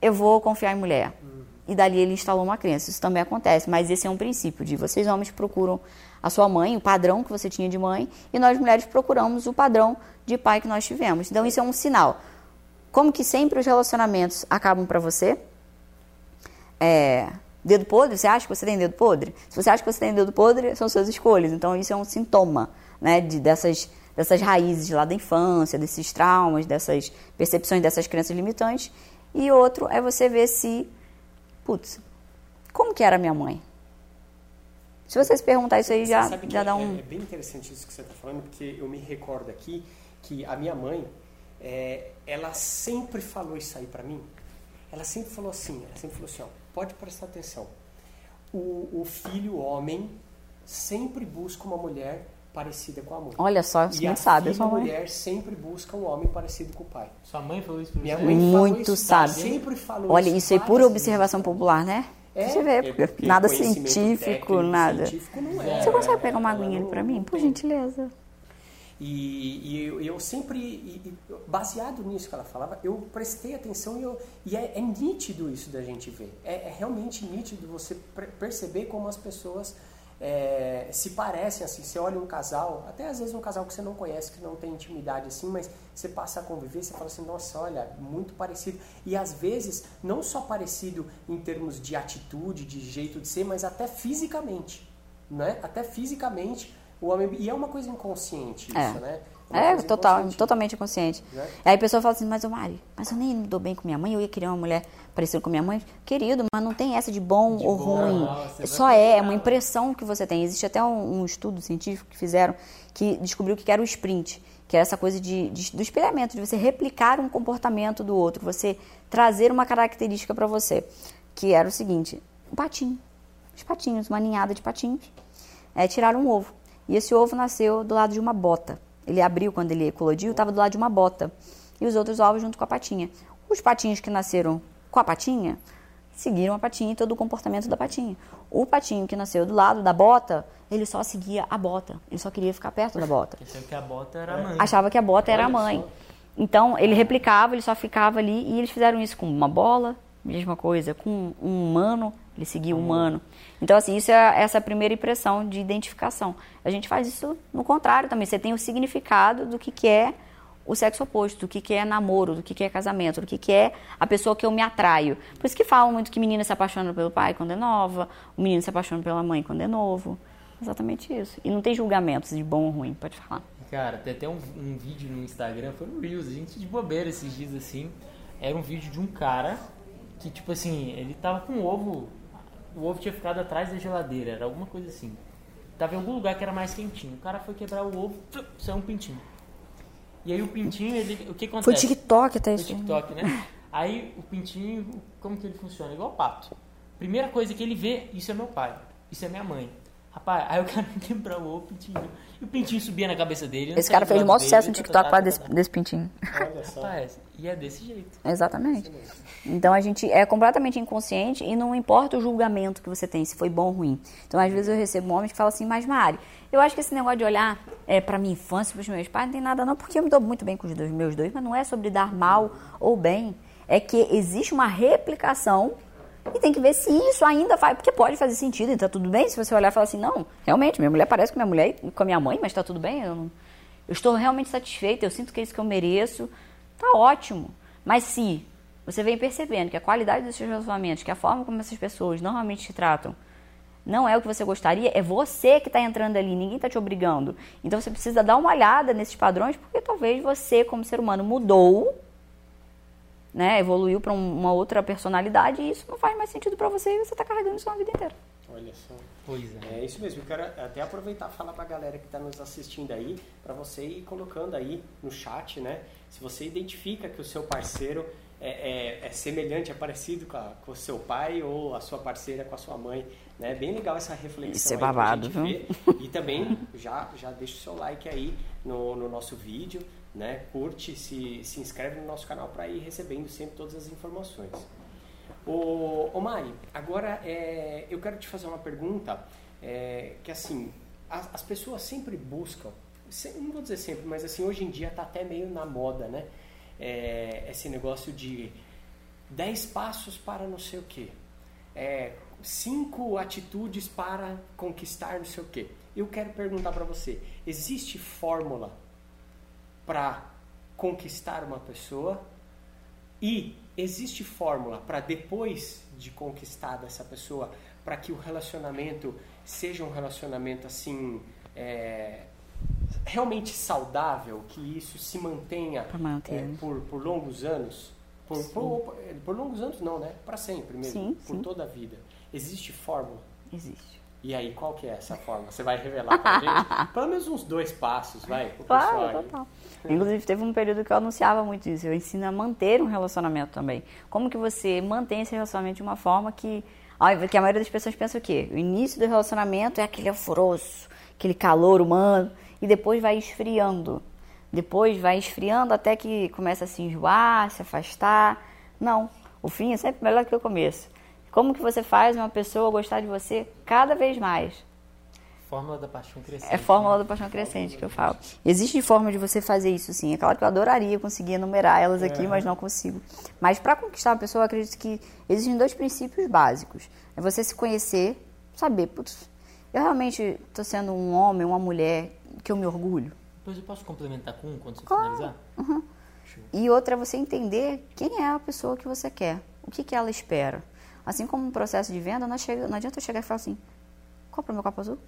eu vou confiar em mulher. E dali ele instalou uma crença. Isso também acontece, mas esse é um princípio de vocês homens procuram a sua mãe, o padrão que você tinha de mãe, e nós mulheres procuramos o padrão de pai que nós tivemos. Então isso é um sinal. Como que sempre os relacionamentos acabam para você? É, dedo podre, você acha que você tem dedo podre? Se você acha que você tem dedo podre, são suas escolhas. Então isso é um sintoma, né, de dessas dessas raízes lá da infância, desses traumas, dessas percepções, dessas crenças limitantes. E outro é você ver se, putz, como que era minha mãe? Se você se perguntar isso aí, já, já dá é, um. É, bem interessante isso que você está falando, porque eu me recordo aqui que a minha mãe, é, ela sempre falou isso aí para mim. Ela sempre falou assim, ela sempre falou assim, ó, pode prestar atenção. O, o filho homem sempre busca uma mulher parecida com a mãe. Olha só, você não sabe, sua mãe. mulher sempre busca um homem parecido com o pai. Sua mãe falou isso pra Minha mãe falou Muito isso, sábio. Sempre falou Olha, isso isso é pura observação popular, né? É, Você vê, é porque nada científico, técnico, nada. científico não é. Você consegue pegar uma aguinha ali pra mim? Por gentileza. E, e eu, eu sempre, e- baseado nisso que ela falava, eu prestei atenção e, eu, e é, é nítido isso da gente ver. É, é realmente nítido você per- perceber como as pessoas é, se parecem assim. Você olha um casal, até às vezes um casal que você não conhece, que não tem intimidade assim, mas você passa a conviver, você fala assim, nossa, olha, muito parecido. E às vezes, não só parecido em termos de atitude, de jeito de ser, mas até fisicamente. Né? Até fisicamente o homem. E é uma coisa inconsciente isso, É. né? É, coisa total, inconsciente. totalmente inconsciente. Né? Aí a pessoa fala assim, mas ô Mari, mas eu nem me dou bem com minha mãe, eu ia querer uma mulher parecida com minha mãe. Querido, mas não tem essa de bom De ou bom, ruim. não, vai Só é, é uma impressão que você tem. Existe até um, um estudo científico que fizeram que descobriu que era o sprint, que era essa coisa de, de- do espelhamento, de você replicar um comportamento do outro, você trazer uma característica para você. Que era o seguinte, um patinho. Os patinhos, uma ninhada de patinhos. É, tiraram um ovo. E esse ovo nasceu do lado de uma bota. Ele abriu quando ele eclodiu, estava do lado de uma bota. E os outros ovos junto com a patinha. Os patinhos que nasceram com a patinha seguiram a patinha e todo o comportamento da patinha. O patinho que nasceu do lado da bota, ele só seguia a bota. Ele só queria ficar perto da bota. Pensei que a bota era a mãe. Achava que a bota era a mãe. Então, ele replicava, ele só ficava ali. E eles fizeram isso com uma bola, mesma coisa. Com um humano, ele seguia o humano. Então, assim, isso é essa primeira impressão de identificação. A gente faz isso no contrário também. Você tem o significado do que, que é o sexo oposto, do que, que é namoro, do que, que é casamento, do que, que é a pessoa que eu me atraio. Por isso que falam muito que menina se apaixona pelo pai quando é nova, o menino se apaixona pela mãe quando é novo. Exatamente isso. E não tem julgamentos de bom ou ruim, pode falar. Cara, tem até um, um vídeo no Instagram, foi no Reels, a gente de bobeira esses dias assim. Era um vídeo de um cara que, tipo assim, ele tava com o ovo, o ovo tinha ficado atrás da geladeira, era alguma coisa assim. Tava em algum lugar que era mais quentinho. O cara foi quebrar o ovo, saiu um pintinho. E aí o pintinho, ele, o que acontece? Foi TikTok até Foi isso. TikTok, né? Aí o pintinho, como que ele funciona? Igual o pato. Primeira coisa que ele vê, isso é meu pai, isso é minha mãe. Rapaz, aí o cara quebrou o ovo, o pintinho. E o pintinho subia na cabeça dele. Esse cara fez o maior sucesso no TikTok por tá, desse, desse pintinho. Olha só. Rapaz, e é desse jeito. Exatamente. Então a gente é completamente inconsciente e não importa o julgamento que você tem, se foi bom ou ruim. Então às vezes eu recebo homens que falam assim, mas Mari, eu acho que esse negócio de olhar é, para minha infância, para os meus pais, não tem nada não, porque eu me dou muito bem com os dois, meus dois, mas não é sobre dar mal ou bem. É que existe uma replicação e tem que ver se isso ainda faz, porque pode fazer sentido, e tá tudo bem se você olhar e falar assim, não, realmente, minha mulher parece com minha mulher e com a minha mãe, mas tá tudo bem, eu, eu estou realmente satisfeita, eu sinto que é isso que eu mereço, tá ótimo. Mas se você vem percebendo que a qualidade dos seus relacionamentos, que a forma como essas pessoas normalmente te tratam, não é o que você gostaria, é você que está entrando ali, ninguém está te obrigando. Então você precisa dar uma olhada nesses padrões, porque talvez você, como ser humano, mudou, né, evoluiu para uma outra personalidade e isso não faz mais sentido para você e você está carregando isso a vida inteira. Olha só. Pois é. É isso mesmo. Eu quero até aproveitar e falar pra galera que está nos assistindo aí, para você ir colocando aí no chat, né? Se você identifica que o seu parceiro é, é, é semelhante, é parecido com, a, com o seu pai ou a sua parceira com a sua mãe. Né? Bem legal essa reflexão. Isso é babado, viu? Ver. E também já, já deixa o seu like aí no, no nosso vídeo, né? curte, se, se inscreve no nosso canal para ir recebendo sempre todas as informações. Ô, ô Mari, agora é, eu quero te fazer uma pergunta é, que assim, as, as pessoas sempre buscam, não vou dizer sempre, mas assim, hoje em dia está até meio na moda, né? É, esse negócio de 10 passos para não sei o quê. É, cinco atitudes para conquistar não sei o quê. Eu quero perguntar para você, existe fórmula para conquistar uma pessoa? E existe fórmula para depois de conquistada essa pessoa, para que o relacionamento seja um relacionamento assim é, realmente saudável, que isso se mantenha é, por, por longos anos? Por, por, por, longos anos não, né? Para sempre mesmo, sim, por sim. toda a vida. Existe fórmula? Existe. E aí, qual que é essa fórmula? Você vai revelar pra gente? Pelo menos uns dois passos, vai, claro. Total. Inclusive, teve um período que eu anunciava muito isso. Eu ensino a manter um relacionamento também. Como que você mantém esse relacionamento de uma forma que... Que a maioria das pessoas pensa o quê? O início do relacionamento é aquele alvoroço, aquele calor humano, e depois vai esfriando. Depois vai esfriando até que começa a se enjoar, se afastar. Não, o fim é sempre melhor que o começo. Como que você faz uma pessoa gostar de você cada vez mais? Fórmula da paixão crescente. É fórmula né? da paixão crescente que eu falo. Existe forma de você fazer isso, sim. É claro que eu adoraria conseguir enumerar elas aqui, é. mas não consigo. Mas para conquistar uma pessoa, eu acredito que existem dois princípios básicos. É você se conhecer, saber, putz, eu realmente estou sendo um homem, uma mulher que eu me orgulho. Depois eu posso complementar com um quando você claro. finalizar? Uhum. E outra é você entender quem é a pessoa que você quer, o que, que ela espera. Assim como um processo de venda, não, chega, não adianta eu chegar e falar assim, compra meu copo azul,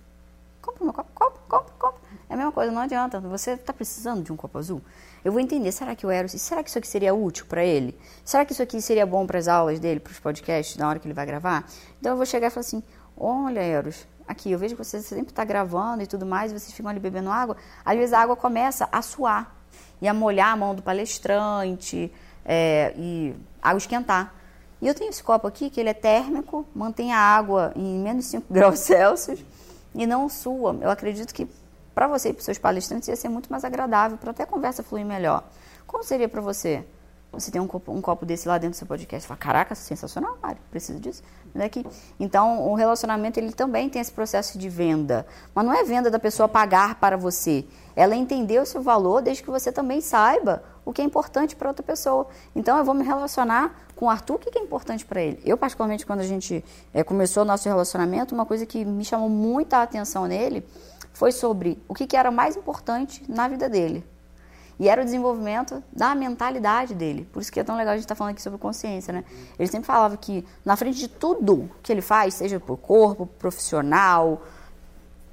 compra meu copo, compra, compra, compra. É a mesma coisa, não adianta. Você está precisando de um copo azul? Eu vou entender, será que o Eros, será que isso aqui seria útil para ele? Será que isso aqui seria bom para as aulas dele, para os podcasts, na hora que ele vai gravar? Então eu vou chegar e falar assim, olha Eros, aqui, eu vejo que você sempre está gravando e tudo mais, vocês ficam ali bebendo água, às vezes a água começa a suar e a molhar a mão do palestrante é, e água esquentar. E eu tenho esse copo aqui que ele é térmico, mantém a água em menos 5 graus Celsius e não sua. Eu acredito que para você e para seus palestrantes ia ser muito mais agradável, para até a conversa fluir melhor. Como seria para você? Você tem um copo, um copo desse lá dentro do seu podcast. Você fala, caraca, sensacional, Mário, preciso disso. Daqui. Então, o relacionamento ele também tem esse processo de venda. Mas não é venda da pessoa pagar para você. Ela entender o seu valor desde que você também saiba o que é importante para outra pessoa. Então, eu vou me relacionar com o Arthur, o que é importante para ele. Eu, particularmente, quando a gente é, começou o nosso relacionamento, uma coisa que me chamou muita atenção nele foi sobre o que, que era mais importante na vida dele. E era o desenvolvimento da mentalidade dele. Por isso que é tão legal a gente estar tá falando aqui sobre consciência, né? Ele sempre falava que na frente de tudo que ele faz, seja por corpo, profissional,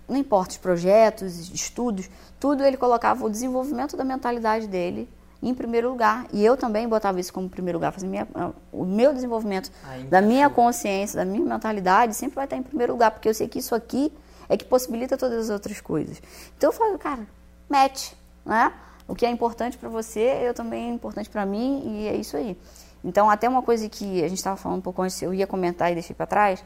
não importa os projetos, estudos, tudo ele colocava o desenvolvimento da mentalidade dele em primeiro lugar. E eu também botava isso como primeiro lugar. Minha, o meu desenvolvimento da minha consciência, da minha mentalidade, sempre vai estar em primeiro lugar, porque eu sei que isso aqui é que possibilita todas as outras coisas. Então eu falo, cara, mete, né? O que é importante para você, eu também é importante para mim e é isso aí. Então, até uma coisa que a gente estava falando um pouco antes, eu ia comentar e deixei para trás,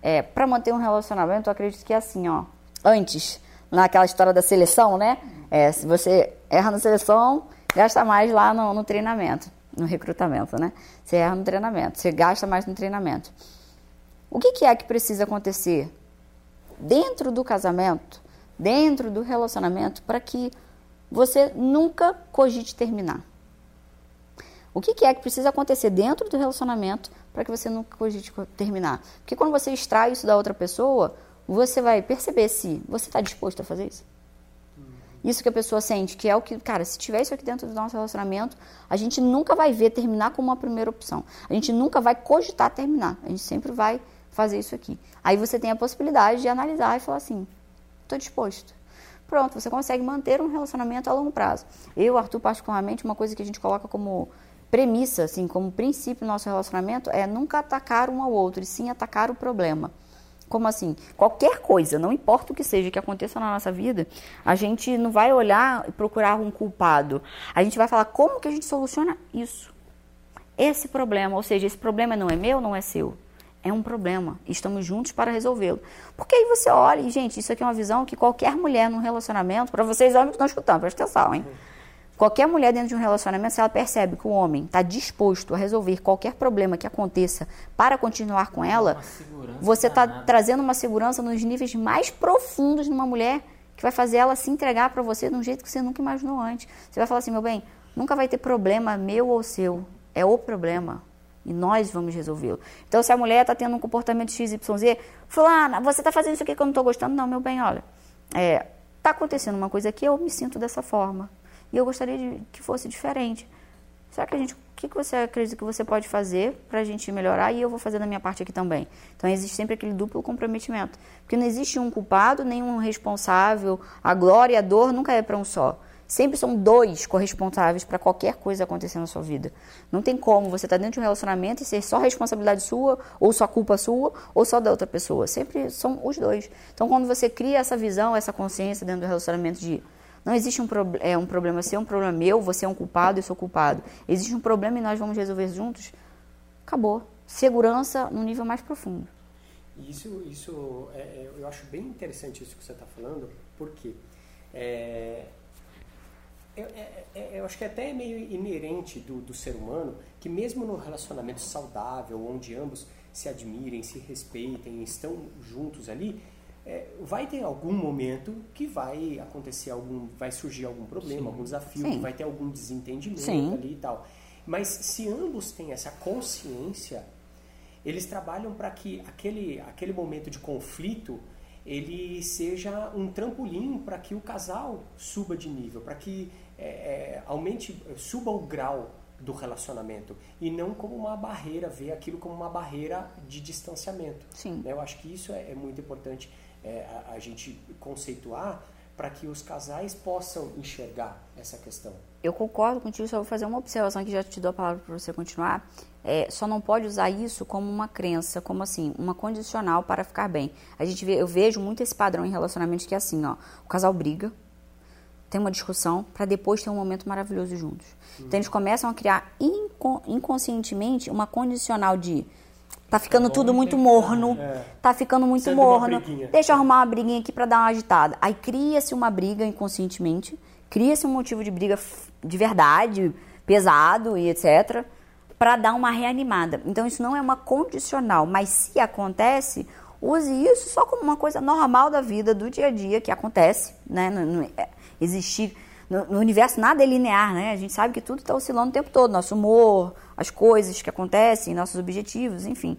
é, para manter um relacionamento, eu acredito que é assim, ó. Antes, naquela história da seleção, né? É, se você erra na seleção, gasta mais lá no, no treinamento, no recrutamento, né? Você erra no treinamento, você gasta mais no treinamento. O que, que é que precisa acontecer dentro do casamento, dentro do relacionamento, para que você nunca cogite terminar. O que, que é que precisa acontecer dentro do relacionamento para que você nunca cogite terminar? Porque quando você extrai isso da outra pessoa, você vai perceber se você está disposto a fazer isso. Isso que a pessoa sente, que é o que, cara, se tiver isso aqui dentro do nosso relacionamento, a gente nunca vai ver terminar como uma primeira opção. A gente nunca vai cogitar terminar. A gente sempre vai fazer isso aqui. Aí você tem a possibilidade de analisar e falar assim: estou disposto pronto, você consegue manter um relacionamento a longo prazo. Eu, Arthur, particularmente, uma coisa que a gente coloca como premissa, assim, como princípio no nosso relacionamento é nunca atacar um ao outro, e sim atacar o problema. Como assim? Qualquer coisa, não importa o que seja que aconteça na nossa vida, a gente não vai olhar e procurar um culpado. A gente vai falar como que a gente soluciona isso. esse problema, ou seja, esse problema não é meu, não é seu. É um problema. Estamos juntos para resolvê-lo. Porque aí você olha, e gente, isso aqui é uma visão que qualquer mulher num relacionamento, para vocês homens que estão escutando, presta atenção, hein? Qualquer mulher dentro de um relacionamento, se ela percebe que o homem está disposto a resolver qualquer problema que aconteça para continuar com ela, você está trazendo uma segurança nos níveis mais profundos numa mulher que vai fazer ela se entregar para você de um jeito que você nunca imaginou antes. Você vai falar assim, meu bem, nunca vai ter problema meu ou seu, é o problema. E nós vamos resolvê-lo. Então, se a mulher está tendo um comportamento XYZ, fulana, você está fazendo isso aqui que eu não estou gostando? Não, meu bem, olha, está é, tá acontecendo uma coisa aqui, eu me sinto dessa forma. E eu gostaria de, que fosse diferente. Será que a gente, o que, que você acredita que você pode fazer para a gente melhorar e eu vou fazer da minha parte aqui também? Então existe sempre aquele duplo comprometimento, porque não existe um culpado nem um responsável. A glória e a dor nunca é para um só. Sempre são dois corresponsáveis para qualquer coisa acontecer na sua vida. Não tem como você estar tá dentro de um relacionamento e ser só responsabilidade sua, ou só culpa sua, ou só da outra pessoa. Sempre são os dois. Então, quando você cria essa visão, essa consciência dentro do relacionamento de não existe um, pro, é, um problema seu, um problema meu, você é um culpado, eu sou culpado. Existe um problema e nós vamos resolver juntos. Acabou. Segurança no nível mais profundo. Isso, isso é, é eu acho bem interessante isso que você está falando, porque é, eu, é, é, eu, acho que até é meio inerente do, do ser humano que mesmo num relacionamento saudável, onde ambos se admirem, se respeitem, estão juntos ali, é, vai ter algum momento que vai acontecer algum, vai surgir algum problema, Sim. algum desafio, Sim. vai ter algum desentendimento Sim. ali e tal. Mas se ambos têm essa consciência, eles trabalham para que aquele, aquele momento de conflito ele seja um trampolim para que o casal suba de nível, para que é, é, aumente, suba o grau do relacionamento e não como uma barreira, ver aquilo como uma barreira de distanciamento. Sim. Eu acho que isso é, é muito importante é, a, a, gente conceituar para que os casais possam enxergar essa questão. Eu concordo contigo, só vou fazer uma observação que já te dou a palavra para você continuar. É, só não pode usar isso como uma crença, como assim, uma condicional para ficar bem. A gente vê, eu vejo muito esse padrão em relacionamentos que é assim, ó, o casal briga, tem uma discussão para depois ter um momento maravilhoso juntos. Uhum. Então eles começam a criar inconscientemente uma condicional de Tá ficando tá tudo muito morno. É. Tá ficando muito Sendo morno. Deixa eu arrumar uma briguinha aqui para dar uma agitada. Aí cria-se uma briga inconscientemente, cria-se um motivo de briga de verdade, pesado e etc, para dar uma reanimada. Então isso não é uma condicional, mas se acontece, use isso só como uma coisa normal da vida, do dia a dia que acontece, né? Não, não é, existir no, no, universo nada é linear, né? A gente sabe que tudo está oscilando o tempo todo, nosso humor, as coisas que acontecem, nossos objetivos, enfim.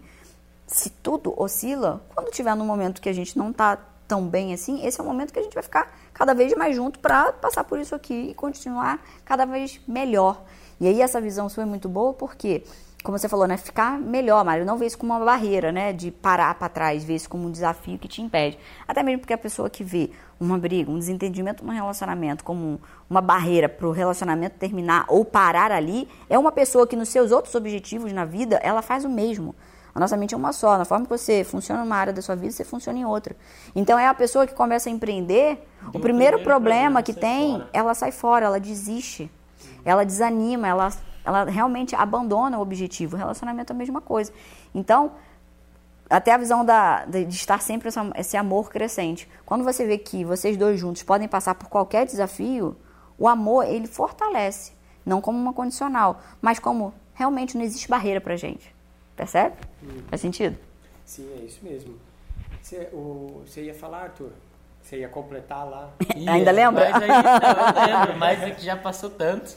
Se tudo oscila, quando tiver num momento que a gente não está tão bem assim, esse é o momento que a gente vai ficar cada vez mais junto para passar por isso aqui e continuar cada vez melhor. E aí essa visão sua é muito boa porque como você falou, né, ficar melhor, Mário, não vê isso como uma barreira, né, de parar para trás, vê isso como um desafio que te impede. Até mesmo porque a pessoa que vê uma briga, um desentendimento no relacionamento como uma barreira para o relacionamento terminar ou parar ali, é uma pessoa que nos seus outros objetivos na vida, ela faz o mesmo. A nossa mente é uma só. Na forma que você funciona numa área da sua vida, você funciona em outra. Então é a pessoa que começa a empreender, o primeiro, primeiro problema que tem, fora. ela sai fora, ela desiste. Ela desanima, ela ela realmente abandona o objetivo. O relacionamento é a mesma coisa. Então, até a visão da, de estar sempre essa, esse amor crescente. Quando você vê que vocês dois juntos podem passar por qualquer desafio, o amor, ele fortalece. Não como uma condicional, mas como realmente não existe barreira pra gente. Percebe? Hum. Faz sentido? Sim, é isso mesmo. Você, o, você ia falar, Arthur? Você ia completar lá? Ainda lembra? Mas aí, não, eu lembro, mas é que já passou tanto.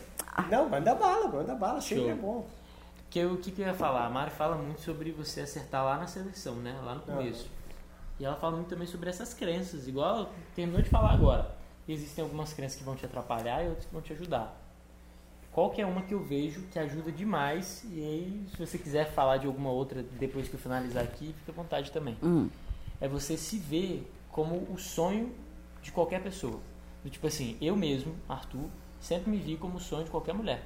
Não, manda bala, manda bala, sempre é bom. Que, o que, que eu ia falar? A Mari fala muito sobre você acertar lá na seleção, né? Lá no começo. E ela fala muito também sobre essas crenças, igual ela terminou de falar agora. Existem algumas crenças que vão te atrapalhar e outras que vão te ajudar. Qual que é uma que eu vejo que ajuda demais? E aí, se você quiser falar de alguma outra depois que eu finalizar aqui, fica à vontade também. Hum. É você se ver como o sonho de qualquer pessoa. Do tipo assim, eu mesmo, Arthur, sempre me vi como o sonho de qualquer mulher.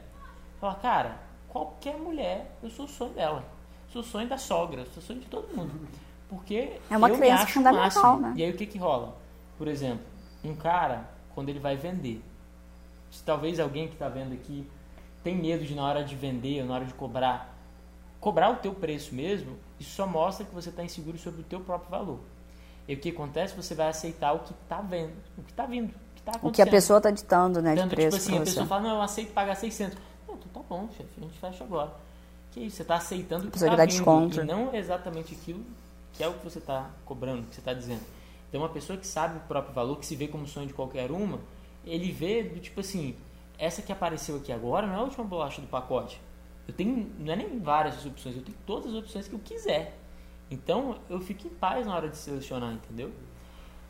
Fala, cara, qualquer mulher, eu sou o sonho dela. Sou o sonho da sogra, sou o sonho de todo mundo. Porque é uma eu me acho máximo. Né? E aí o que que rola? Por exemplo, um cara, quando ele vai vender, se talvez alguém que está vendo aqui tem medo de na hora de vender, na hora de cobrar, cobrar o teu preço mesmo, isso só mostra que você está inseguro sobre o teu próprio valor. E o que acontece? Você vai aceitar o que está vendo, o que está vindo, o que está acontecendo. O que a pessoa está ditando, né, de Tanto, preço tipo assim, a você. pessoa fala, não, eu aceito pagar 600. Não, então tá bom, chefe, a gente fecha agora. Que isso, você está aceitando o que está vindo desconto. e não exatamente aquilo que é o que você está cobrando, que você está dizendo. Então, uma pessoa que sabe o próprio valor, que se vê como sonho de qualquer uma, ele vê do tipo assim, essa que apareceu aqui agora não é a última bolacha do pacote. Eu tenho, não é nem várias opções, eu tenho todas as opções que eu quiser. Então, eu fico em paz na hora de selecionar, entendeu?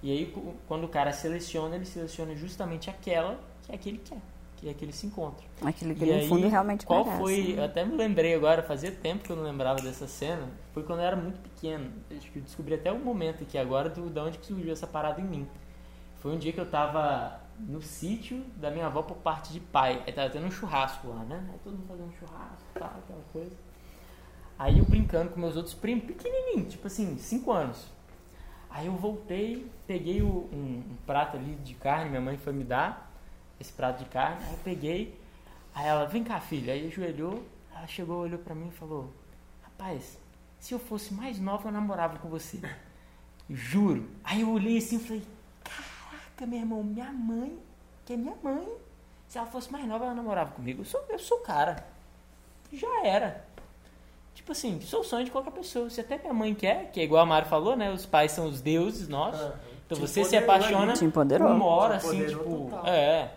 E aí, quando o cara seleciona, ele seleciona justamente aquela que é que ele quer, que é que ele se encontra. Aquilo que E ele, aí, no fundo, realmente Qual merece. foi, eu até me lembrei agora, fazia tempo que eu não lembrava dessa cena, foi quando eu era muito pequeno. Acho que eu descobri até um momento aqui agora do, de onde que surgiu essa parada em mim. Foi um dia que eu tava no sítio da minha avó por parte de pai. Aí tava tendo um churrasco lá, né? Aí todo mundo fazendo churrasco, tal, aquela coisa. Aí eu brincando com meus outros primos, pequenininhos, tipo assim, 5 anos. Aí eu voltei, peguei o- um, um prato ali de carne, minha mãe foi me dar esse prato de carne. Aí eu peguei, aí ela, vem cá, filha. Aí ajoelhou, ela chegou, olhou pra mim e falou: Rapaz, se eu fosse mais nova, eu namorava com você. Juro. Aí eu olhei assim e falei: Caraca, meu irmão, minha mãe, que é minha mãe. Se ela fosse mais nova, ela namorava comigo. Eu sou, eu sou cara. Já era. Tipo assim, sou o sonho de qualquer pessoa. Se até minha mãe quer, que é igual a Mari falou, né? Os pais são os deuses nossos. Aham. Então Te você se empoderou apaixona Te empoderou. uma hora, Te assim, empoderou tipo. total. É.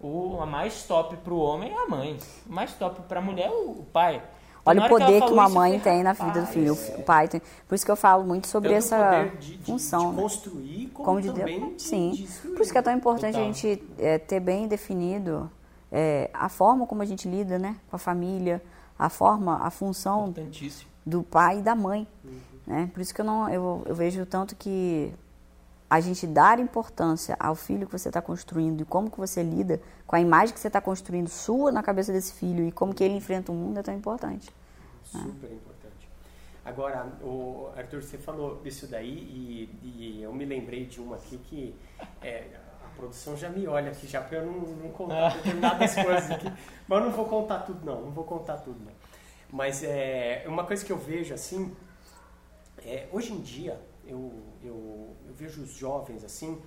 O, a mais top pro homem é a mãe. O mais top pra mulher é o, o pai. Então, Olha o poder que falou uma isso, mãe tem na vida do "Rapaz, filho, o pai tem. Por isso que eu falo muito sobre Tanto essa poder de, de- função, de né? construir como, como de também Deus. de Sim. destruir. Por isso que é tão importante Total. a gente é, ter bem definido é, a forma como a gente lida, né, com a família, a forma, a função do pai e da mãe, né? Por isso que eu não, eu, eu vejo tanto que a gente dar importância ao filho que você está construindo e como que você lida com a imagem que você está construindo sua na cabeça desse filho e como que ele enfrenta o mundo é tão importante. Super importante. Agora, o Arthur, você falou isso daí e, e eu me lembrei de uma aqui que é, produção já me olha aqui já para eu não, não contar determinadas coisas aqui. Mas eu não vou contar tudo não, não vou contar tudo não. Mas é uma coisa que eu vejo assim, é, hoje em dia eu, eu, eu vejo os jovens assim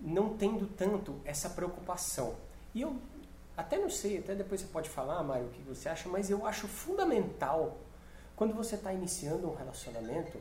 não tendo tanto essa preocupação. E eu até não sei, até depois você pode falar, Mário, o que você acha, mas eu acho fundamental quando você está iniciando um relacionamento,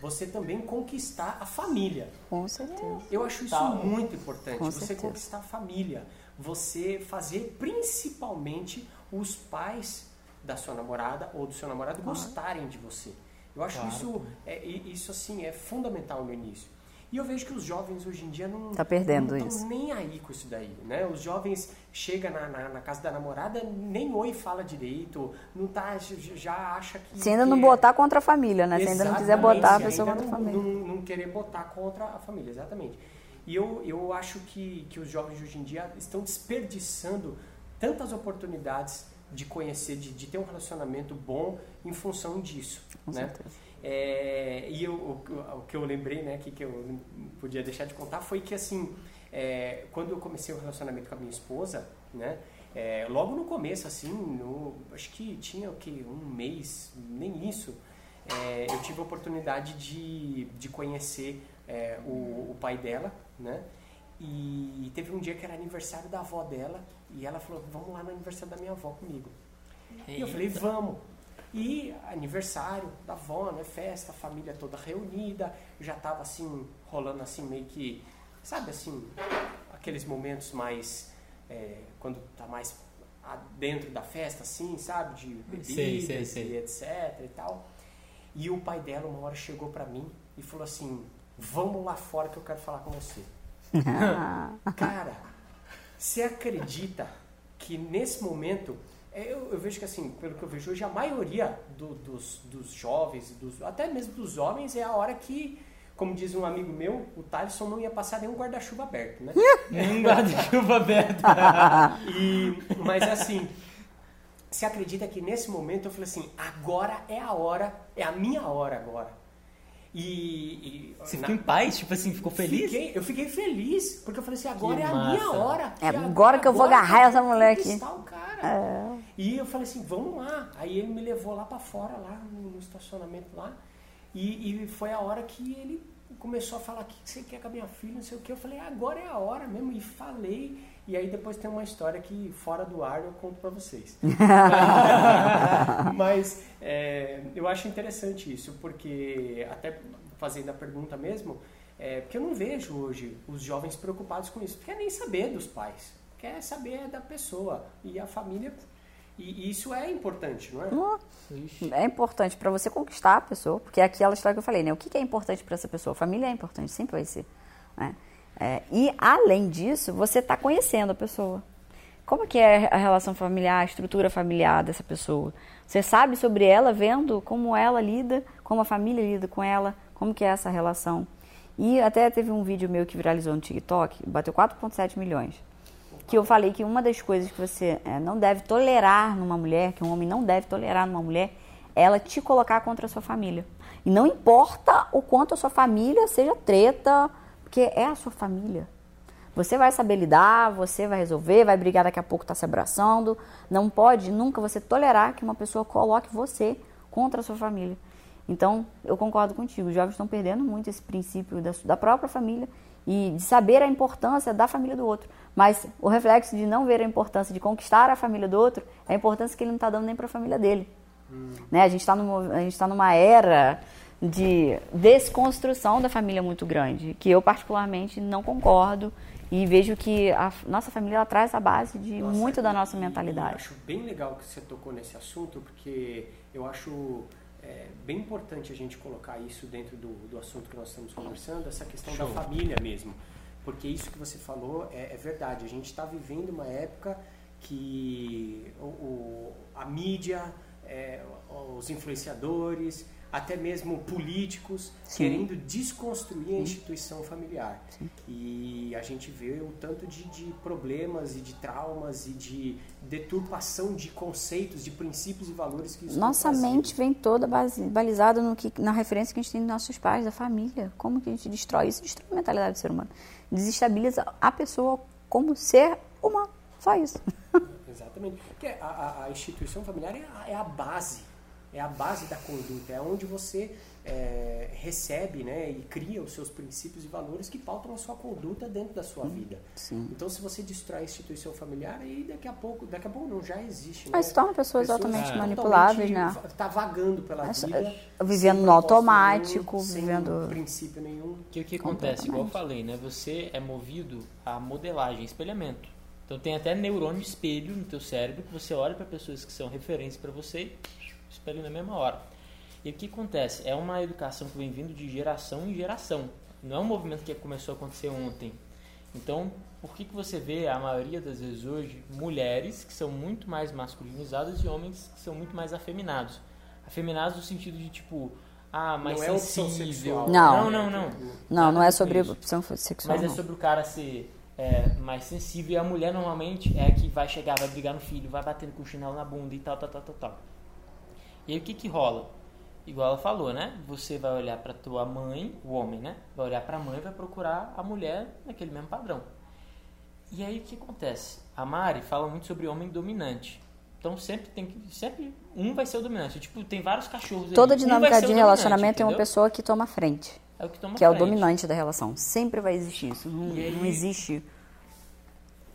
você também conquistar a família. Com certeza. Eu acho isso Tá. muito importante. Com você certeza. conquistar a família. Você fazer principalmente os pais da sua namorada ou do seu namorado gostarem de você. Eu acho Claro. isso, é, isso assim é fundamental no início. E eu vejo que os jovens hoje em dia não Tá perdendo não isso. nem aí com isso daí, né? Os jovens chegam na, na, na casa da namorada, nem oi fala direito, não tá, já acha que... Se ainda não é- botar contra a família, né? Se ainda não quiser botar a pessoa contra a família. Não, não querer botar contra a família, exatamente. E eu, eu acho que, que os jovens hoje em dia estão desperdiçando tantas oportunidades de conhecer, de, de ter um relacionamento bom em função disso. Com né? certeza. É, e eu, o, o que eu lembrei, né, que, que eu não podia deixar de contar, foi que assim, é, quando eu comecei o relacionamento com a minha esposa, né, é, logo no começo, assim, no, acho que tinha o que um mês, nem isso, é, eu tive a oportunidade de, de conhecer é, o, o pai dela, né, e teve um dia que era aniversário da avó dela e ela falou, vamos lá no aniversário da minha avó comigo. E eu falei, vamos. E aniversário da avó, né? Festa, família toda reunida. Já tava assim, rolando assim, meio que, sabe assim, aqueles momentos mais. é, quando tá mais dentro da festa, assim, sabe? De bebidas Sei, sei, sei. e etc e tal. E o pai dela, uma hora, chegou pra mim e falou assim: Vamos lá fora que eu quero falar com você. Cara, você acredita que nesse momento, eu, eu vejo que assim, pelo que eu vejo hoje, a maioria do- dos, dos jovens, dos, até mesmo dos homens, é a hora que, como diz um amigo meu, o Thaleson não ia passar nenhum guarda-chuva aberto, né? Nem guarda-chuva aberto. E, mas assim, você acredita que nesse momento eu falei assim, agora é a hora, é a minha hora agora. E, e Você na- ficou em paz? Tipo assim, ficou feliz? Fiquei- eu fiquei feliz, porque eu falei assim, agora Que é a minha hora. É agora que eu vou agarrar essa mulher aqui. o cara. É. E eu falei assim, vamos lá. Aí ele me levou lá para fora, lá no, no estacionamento lá. E, e, foi a hora que ele começou a falar, o que você quer com a minha filha, não sei o que. Eu falei, agora é a hora mesmo. E falei. E aí depois tem uma história que fora do ar eu conto para vocês. Mas é, eu acho interessante isso, porque até fazendo a pergunta mesmo, é, porque eu não vejo hoje os jovens preocupados com isso. Quer nem saber dos pais, quer saber da pessoa. E a família e isso é importante, não é? É importante para você conquistar a pessoa, porque é aquela história que eu falei, né? O que é importante para essa pessoa? A família é importante, sempre vai ser. Né? É, e, além disso, você está conhecendo a pessoa. Como que é a relação familiar, a estrutura familiar dessa pessoa? Você sabe sobre ela vendo como ela lida, como a família lida com ela, como que é essa relação. E até teve um vídeo meu que viralizou no TikTok, bateu 4,7 milhões que eu falei que uma das coisas que você é, não deve tolerar numa mulher, que um homem não deve tolerar numa mulher, é ela te colocar contra a sua família. E não importa o quanto a sua família seja treta, porque é a sua família. Você vai saber lidar, você vai resolver, vai brigar daqui a pouco, tá se abraçando. Não pode nunca você tolerar que uma pessoa coloque você contra a sua família. Então, eu concordo contigo. Os jovens estão perdendo muito esse princípio da, da própria família e de saber a importância da família do outro. Mas o reflexo de não ver a importância de conquistar a família do outro é a importância que ele não está dando nem para a família dele. Hum. Né? A gente está tá numa era de desconstrução da família muito grande, que eu particularmente não concordo e vejo que a nossa família ela traz a base de nossa, muito da nossa mentalidade. Eu acho bem legal que você tocou nesse assunto, porque eu acho é bem importante a gente colocar isso dentro do, do assunto que nós estamos conversando, essa questão Show. da família mesmo. Porque isso que você falou é, é verdade. A gente está vivendo uma época que o, o a mídia, é, os influenciadores, até mesmo políticos Sim. querendo desconstruir a instituição familiar. Sim. E a gente vê o tanto de, de, problemas e de traumas e de deturpação de conceitos, de princípios e valores que isso Nossa mente vem toda balizada no que, na referência que a gente tem dos nossos pais, da família. Como que a gente destrói isso? Destrói a mentalidade do ser humano. Desestabiliza a pessoa como ser humano. Só isso. Exatamente. Porque a, a instituição familiar é a, é a base é a base da conduta, é onde você é, recebe né, e cria os seus princípios e valores que pautam a sua conduta dentro da sua vida. Sim. Então, se você destrói a instituição familiar, aí daqui a pouco, daqui a pouco não, já existe. Né? Mas torna pessoas, pessoas altamente é. manipuláveis, né? Está vagando pela vida. Vivendo no automático, nenhum, vivendo... Sem princípio nenhum. Que o que acontece, igual eu falei, né? Você é movido a modelagem, espelhamento. Então tem até neurônio espelho no teu cérebro que você olha para pessoas que são referência para você espelho na mesma hora. E o que acontece? É uma educação que vem vindo de geração em geração. Não é um movimento que começou a acontecer ontem. Então, por que, que você vê a maioria das vezes hoje mulheres que são muito mais masculinizadas e homens que são muito mais afeminados? Afeminados no sentido de tipo, ah, mais não sensível. É não. não, não, não. Não, não é sobre opção sexual. Mas é sobre o cara ser é, mais sensível e a mulher normalmente é a que vai chegar, vai brigar no filho, vai batendo com o chinelo na bunda e tal, tal, tal, tal, tal. E aí o que que rola? Igual ela falou, né? Você vai olhar para tua mãe, o homem, né? Vai olhar para a mãe e vai procurar a mulher naquele mesmo padrão. E aí o que acontece? A Mari fala muito sobre homem dominante. Então sempre tem que sempre um vai ser o dominante. Tipo, tem vários cachorros Toda ali. dinâmica um de relacionamento tem uma pessoa que toma frente. É o que toma que frente. é o dominante da relação. Sempre vai existir isso. Não, aí... não existe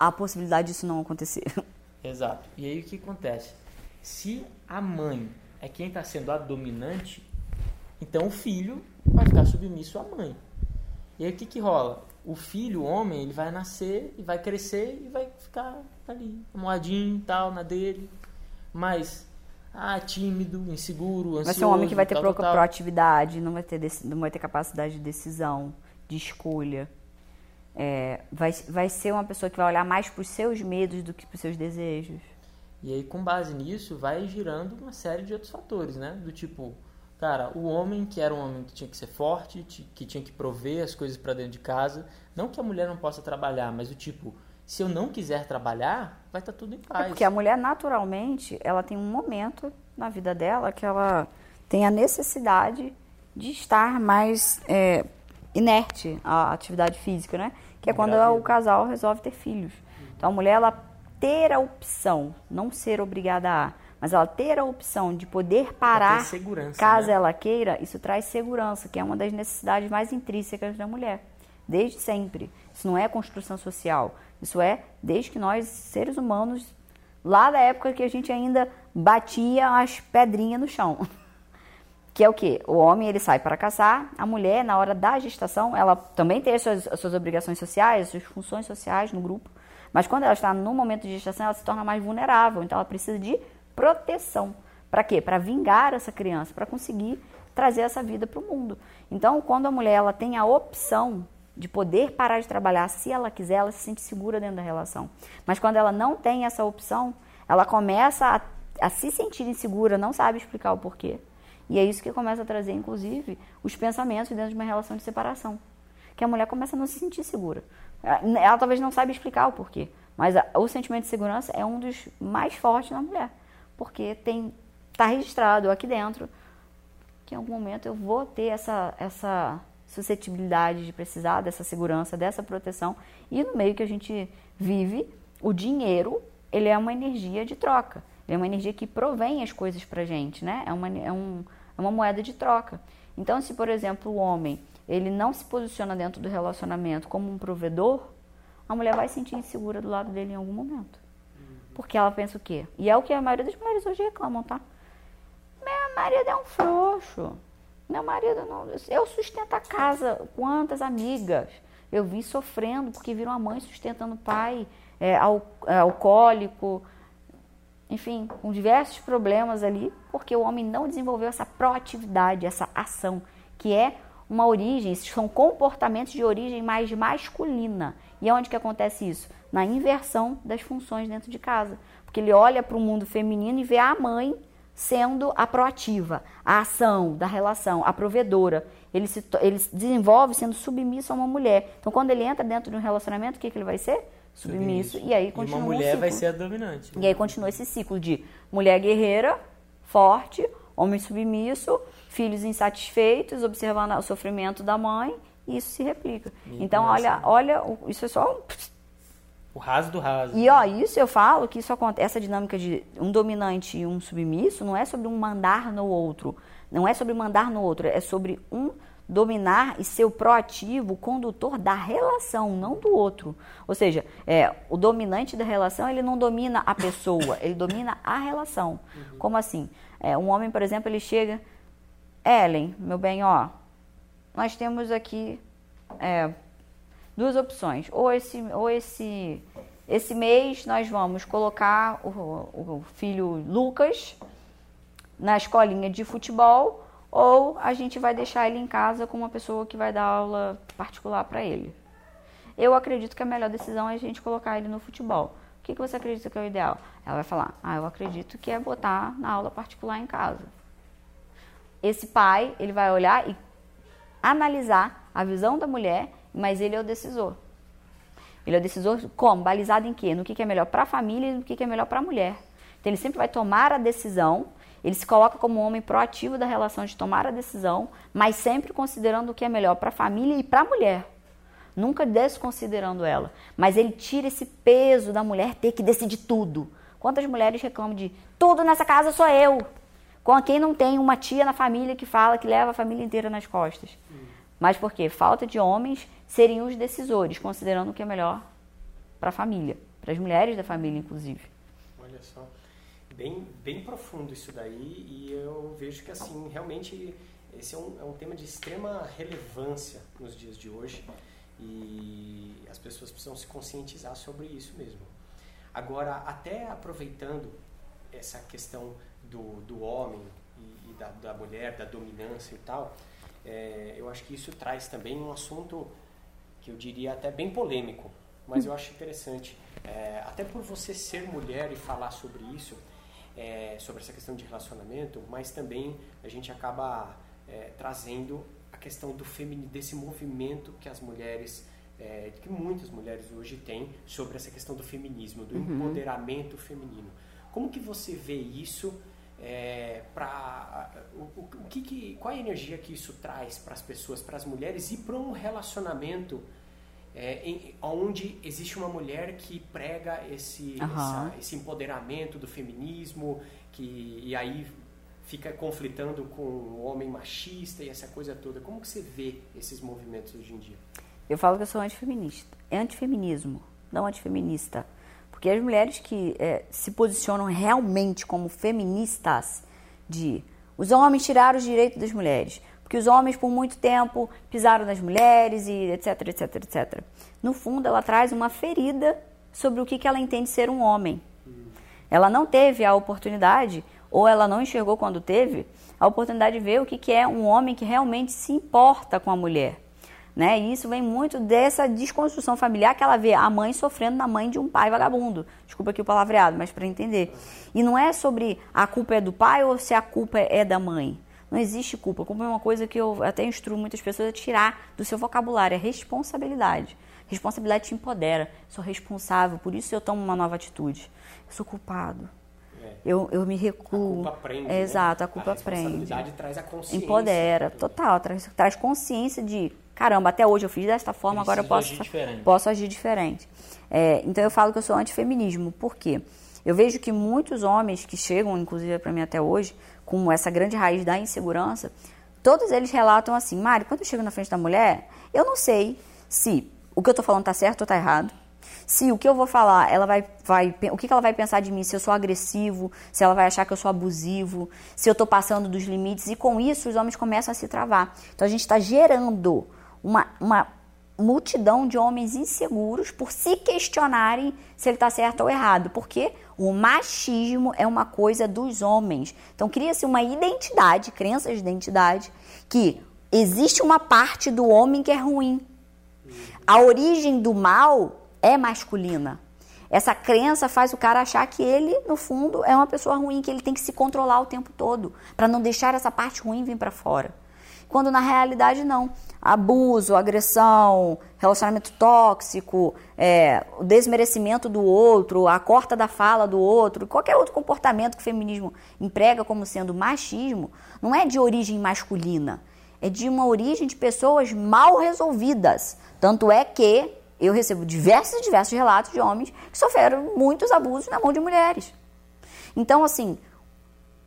a possibilidade disso não acontecer. Exato. E aí o que acontece? Se a mãe é quem está sendo a dominante, então o filho vai ficar submisso à mãe. E aí o que, que rola? O filho, o homem, ele vai nascer e vai crescer e vai ficar ali, moadinho e tal, na dele. Mas, ah, tímido, inseguro, ansioso. Vai ser um homem que vai ter tal, tal, proatividade, não vai ter, não vai ter capacidade de decisão, de escolha. É, vai, vai ser uma pessoa que vai olhar mais para os seus medos do que para os seus desejos. E aí, com base nisso, vai girando uma série de outros fatores, né? Do tipo, cara, o homem que era um homem que tinha que ser forte, que tinha que prover as coisas para dentro de casa. Não que a mulher não possa trabalhar, mas o tipo, se eu não quiser trabalhar, vai estar tá tudo em paz. É porque a mulher, naturalmente, ela tem um momento na vida dela que ela tem a necessidade de estar mais é, inerte à atividade física, né? Que é quando o casal resolve ter filhos. Então, a mulher, ela ter a opção, não ser obrigada a, mas ela ter a opção de poder parar caso né? ela queira, isso traz segurança, que é uma das necessidades mais intrínsecas da mulher, desde sempre. Isso não é construção social, isso é desde que nós, seres humanos, lá da época que a gente ainda batia as pedrinhas no chão. Que é o que? O homem ele sai para caçar, a mulher, na hora da gestação, ela também tem as suas, as suas obrigações sociais, as suas funções sociais no grupo, mas quando ela está no momento de gestação, ela se torna mais vulnerável, então ela precisa de proteção. Para quê? Para vingar essa criança, para conseguir trazer essa vida para o mundo. Então, quando a mulher ela tem a opção de poder parar de trabalhar se ela quiser, ela se sente segura dentro da relação. Mas quando ela não tem essa opção, ela começa a, a se sentir insegura, não sabe explicar o porquê. E é isso que começa a trazer, inclusive, os pensamentos dentro de uma relação de separação. Que a mulher começa a não se sentir segura. Ela talvez não saiba explicar o porquê, mas o sentimento de segurança é um dos mais fortes na mulher. Porque tem está registrado aqui dentro que em algum momento eu vou ter essa, essa suscetibilidade de precisar dessa segurança, dessa proteção. E no meio que a gente vive, o dinheiro ele é uma energia de troca. Ele é uma energia que provém as coisas para gente, né? É uma, é um, é uma moeda de troca. Então, se, por exemplo, o homem ele não se posiciona dentro do relacionamento como um provedor, a mulher vai se sentir insegura do lado dele em algum momento. Porque ela pensa o quê? E é o que a maioria das mulheres hoje reclamam, tá? Meu marido é um frouxo. Meu marido não. Eu sustento a casa. Quantas amigas eu vi sofrendo porque viram a mãe sustentando o pai é, al, é, alcoólico, enfim, com diversos problemas ali, porque o homem não desenvolveu essa proatividade, essa ação, que é uma origem, são comportamentos de origem mais masculina. E onde que acontece isso? Na inversão das funções dentro de casa. Porque ele olha para o mundo feminino e vê a mãe sendo a proativa, a ação da relação, a provedora. Ele se, ele se desenvolve sendo submisso a uma mulher. Então, quando ele entra dentro de um relacionamento, o que, que ele vai ser? submisso, e aí continua e uma mulher um vai ser a dominante. Né? E aí continua esse ciclo de mulher guerreira, forte, homem submisso, filhos insatisfeitos, observando o sofrimento da mãe, e isso se replica. E então, olha, olha, isso é só o raso do raso. E ó, isso eu falo que isso acontece, essa dinâmica de um dominante e um submisso não é sobre um mandar no outro, não é sobre mandar no outro, é sobre um dominar e ser o proativo, o condutor da relação, não do outro. Ou seja, é, o dominante da relação, ele não domina a pessoa, ele domina a relação. Uhum. Como assim? É, um homem, por exemplo, ele chega, Ellen, meu bem, ó, nós temos aqui é, duas opções. Ou esse, ou esse, esse mês nós vamos colocar o, o filho Lucas na escolinha de futebol ou a gente vai deixar ele em casa com uma pessoa que vai dar aula particular para ele. Eu acredito que a melhor decisão é a gente colocar ele no futebol. O que, que você acredita que é o ideal? Ela vai falar: Ah, eu acredito que é botar na aula particular em casa. Esse pai, ele vai olhar e analisar a visão da mulher, mas ele é o decisor. Ele é o decisor como? Balizado em quê? No que, que é melhor para a família e no que, que é melhor para a mulher. Então ele sempre vai tomar a decisão ele se coloca como um homem proativo da relação de tomar a decisão, mas sempre considerando o que é melhor para a família e para a mulher. Nunca desconsiderando ela. Mas ele tira esse peso da mulher ter que decidir tudo. Quantas mulheres reclamam de tudo nessa casa sou eu? Com quem não tem uma tia na família que fala que leva a família inteira nas costas. Mas por quê? Falta de homens seriam os decisores, considerando o que é melhor para a família, para as mulheres da família, inclusive. Olha só bem, bem profundo isso daí e eu vejo que assim realmente esse é um, é um tema de extrema relevância nos dias de hoje e as pessoas precisam se conscientizar sobre isso mesmo. Agora, até aproveitando essa questão do, do homem e, e da, da, mulher, da dominância e tal, é, eu acho que isso traz também um assunto que eu diria até bem polêmico, mas eu acho interessante. É, até por você ser mulher e falar sobre isso, é, sobre essa questão de relacionamento, mas também a gente acaba é, trazendo a questão do feminino, desse movimento que as mulheres, é, que muitas mulheres hoje têm sobre essa questão do feminismo, do uhum. empoderamento feminino. Como que você vê isso? É, para o, o, que, que qual a energia que isso traz para as pessoas, para as mulheres e para um relacionamento é, em, onde existe uma mulher que prega esse, Aham. essa- esse empoderamento do feminismo, que, e aí fica conflitando com o homem machista e essa coisa toda. Como que você vê esses movimentos hoje em dia? Eu falo que eu sou antifeminista. É antifeminismo, não antifeminista. Porque as mulheres que eh, se posicionam realmente como feministas de os homens tiraram os direitos das mulheres, porque os homens por muito tempo pisaram nas mulheres e etc, etc, etc. No fundo, ela traz uma ferida sobre o que que ela entende ser um homem. Ela não teve a oportunidade, ou ela não enxergou quando teve, a oportunidade de ver o que, que é um homem que realmente se importa com a mulher. Né? E isso vem muito dessa desconstrução familiar que ela vê a mãe sofrendo na mãe de um pai vagabundo. Desculpa aqui o palavreado, mas para entender. E não é sobre a culpa é do pai ou se a culpa é da mãe. Não existe culpa. Culpa é uma coisa que eu até instruo muitas pessoas a tirar do seu vocabulário. É responsabilidade. Responsabilidade te empodera. Sou responsável, por isso eu tomo uma nova atitude. Eu sou culpado. É. Eu, eu me A recuo. culpa prende. É? Exato, a culpa a prende. responsabilidade traz a consciência. Empodera, total. Traz, traz consciência de, caramba, até hoje eu fiz desta forma, agora eu posso, agir diferente. posso agir diferente. É, então eu falo que eu sou antifeminismo. Por quê? Eu vejo que muitos homens que chegam, inclusive para mim até hoje, com essa grande raiz da insegurança, todos eles relatam assim, Mari, quando eu chego na frente da mulher, eu não sei se o que eu tô falando tá certo ou tá errado. Se o que eu vou falar, ela vai, vai, o que ela vai pensar de mim? Se eu sou agressivo, se ela vai achar que eu sou abusivo, se eu tô passando dos limites. E com isso, os homens começam a se travar. Então a gente está gerando uma, uma multidão de homens inseguros por se questionarem se ele está certo ou errado. Porque o machismo é uma coisa dos homens. Então cria-se uma identidade, crenças de identidade, que existe uma parte do homem que é ruim. A origem do mal é masculina. Essa crença faz o cara achar que ele, no fundo, é uma pessoa ruim, que ele tem que se controlar o tempo todo, para não deixar essa parte ruim vir para fora. Quando na realidade não. Abuso, agressão, relacionamento tóxico, é, o desmerecimento do outro, a corta da fala do outro, qualquer outro comportamento que o feminismo emprega como sendo machismo, não é de origem masculina, é de uma origem de pessoas mal resolvidas. Tanto é que eu recebo diversos e diversos relatos de homens que sofreram muitos abusos na mão de mulheres. Então, assim,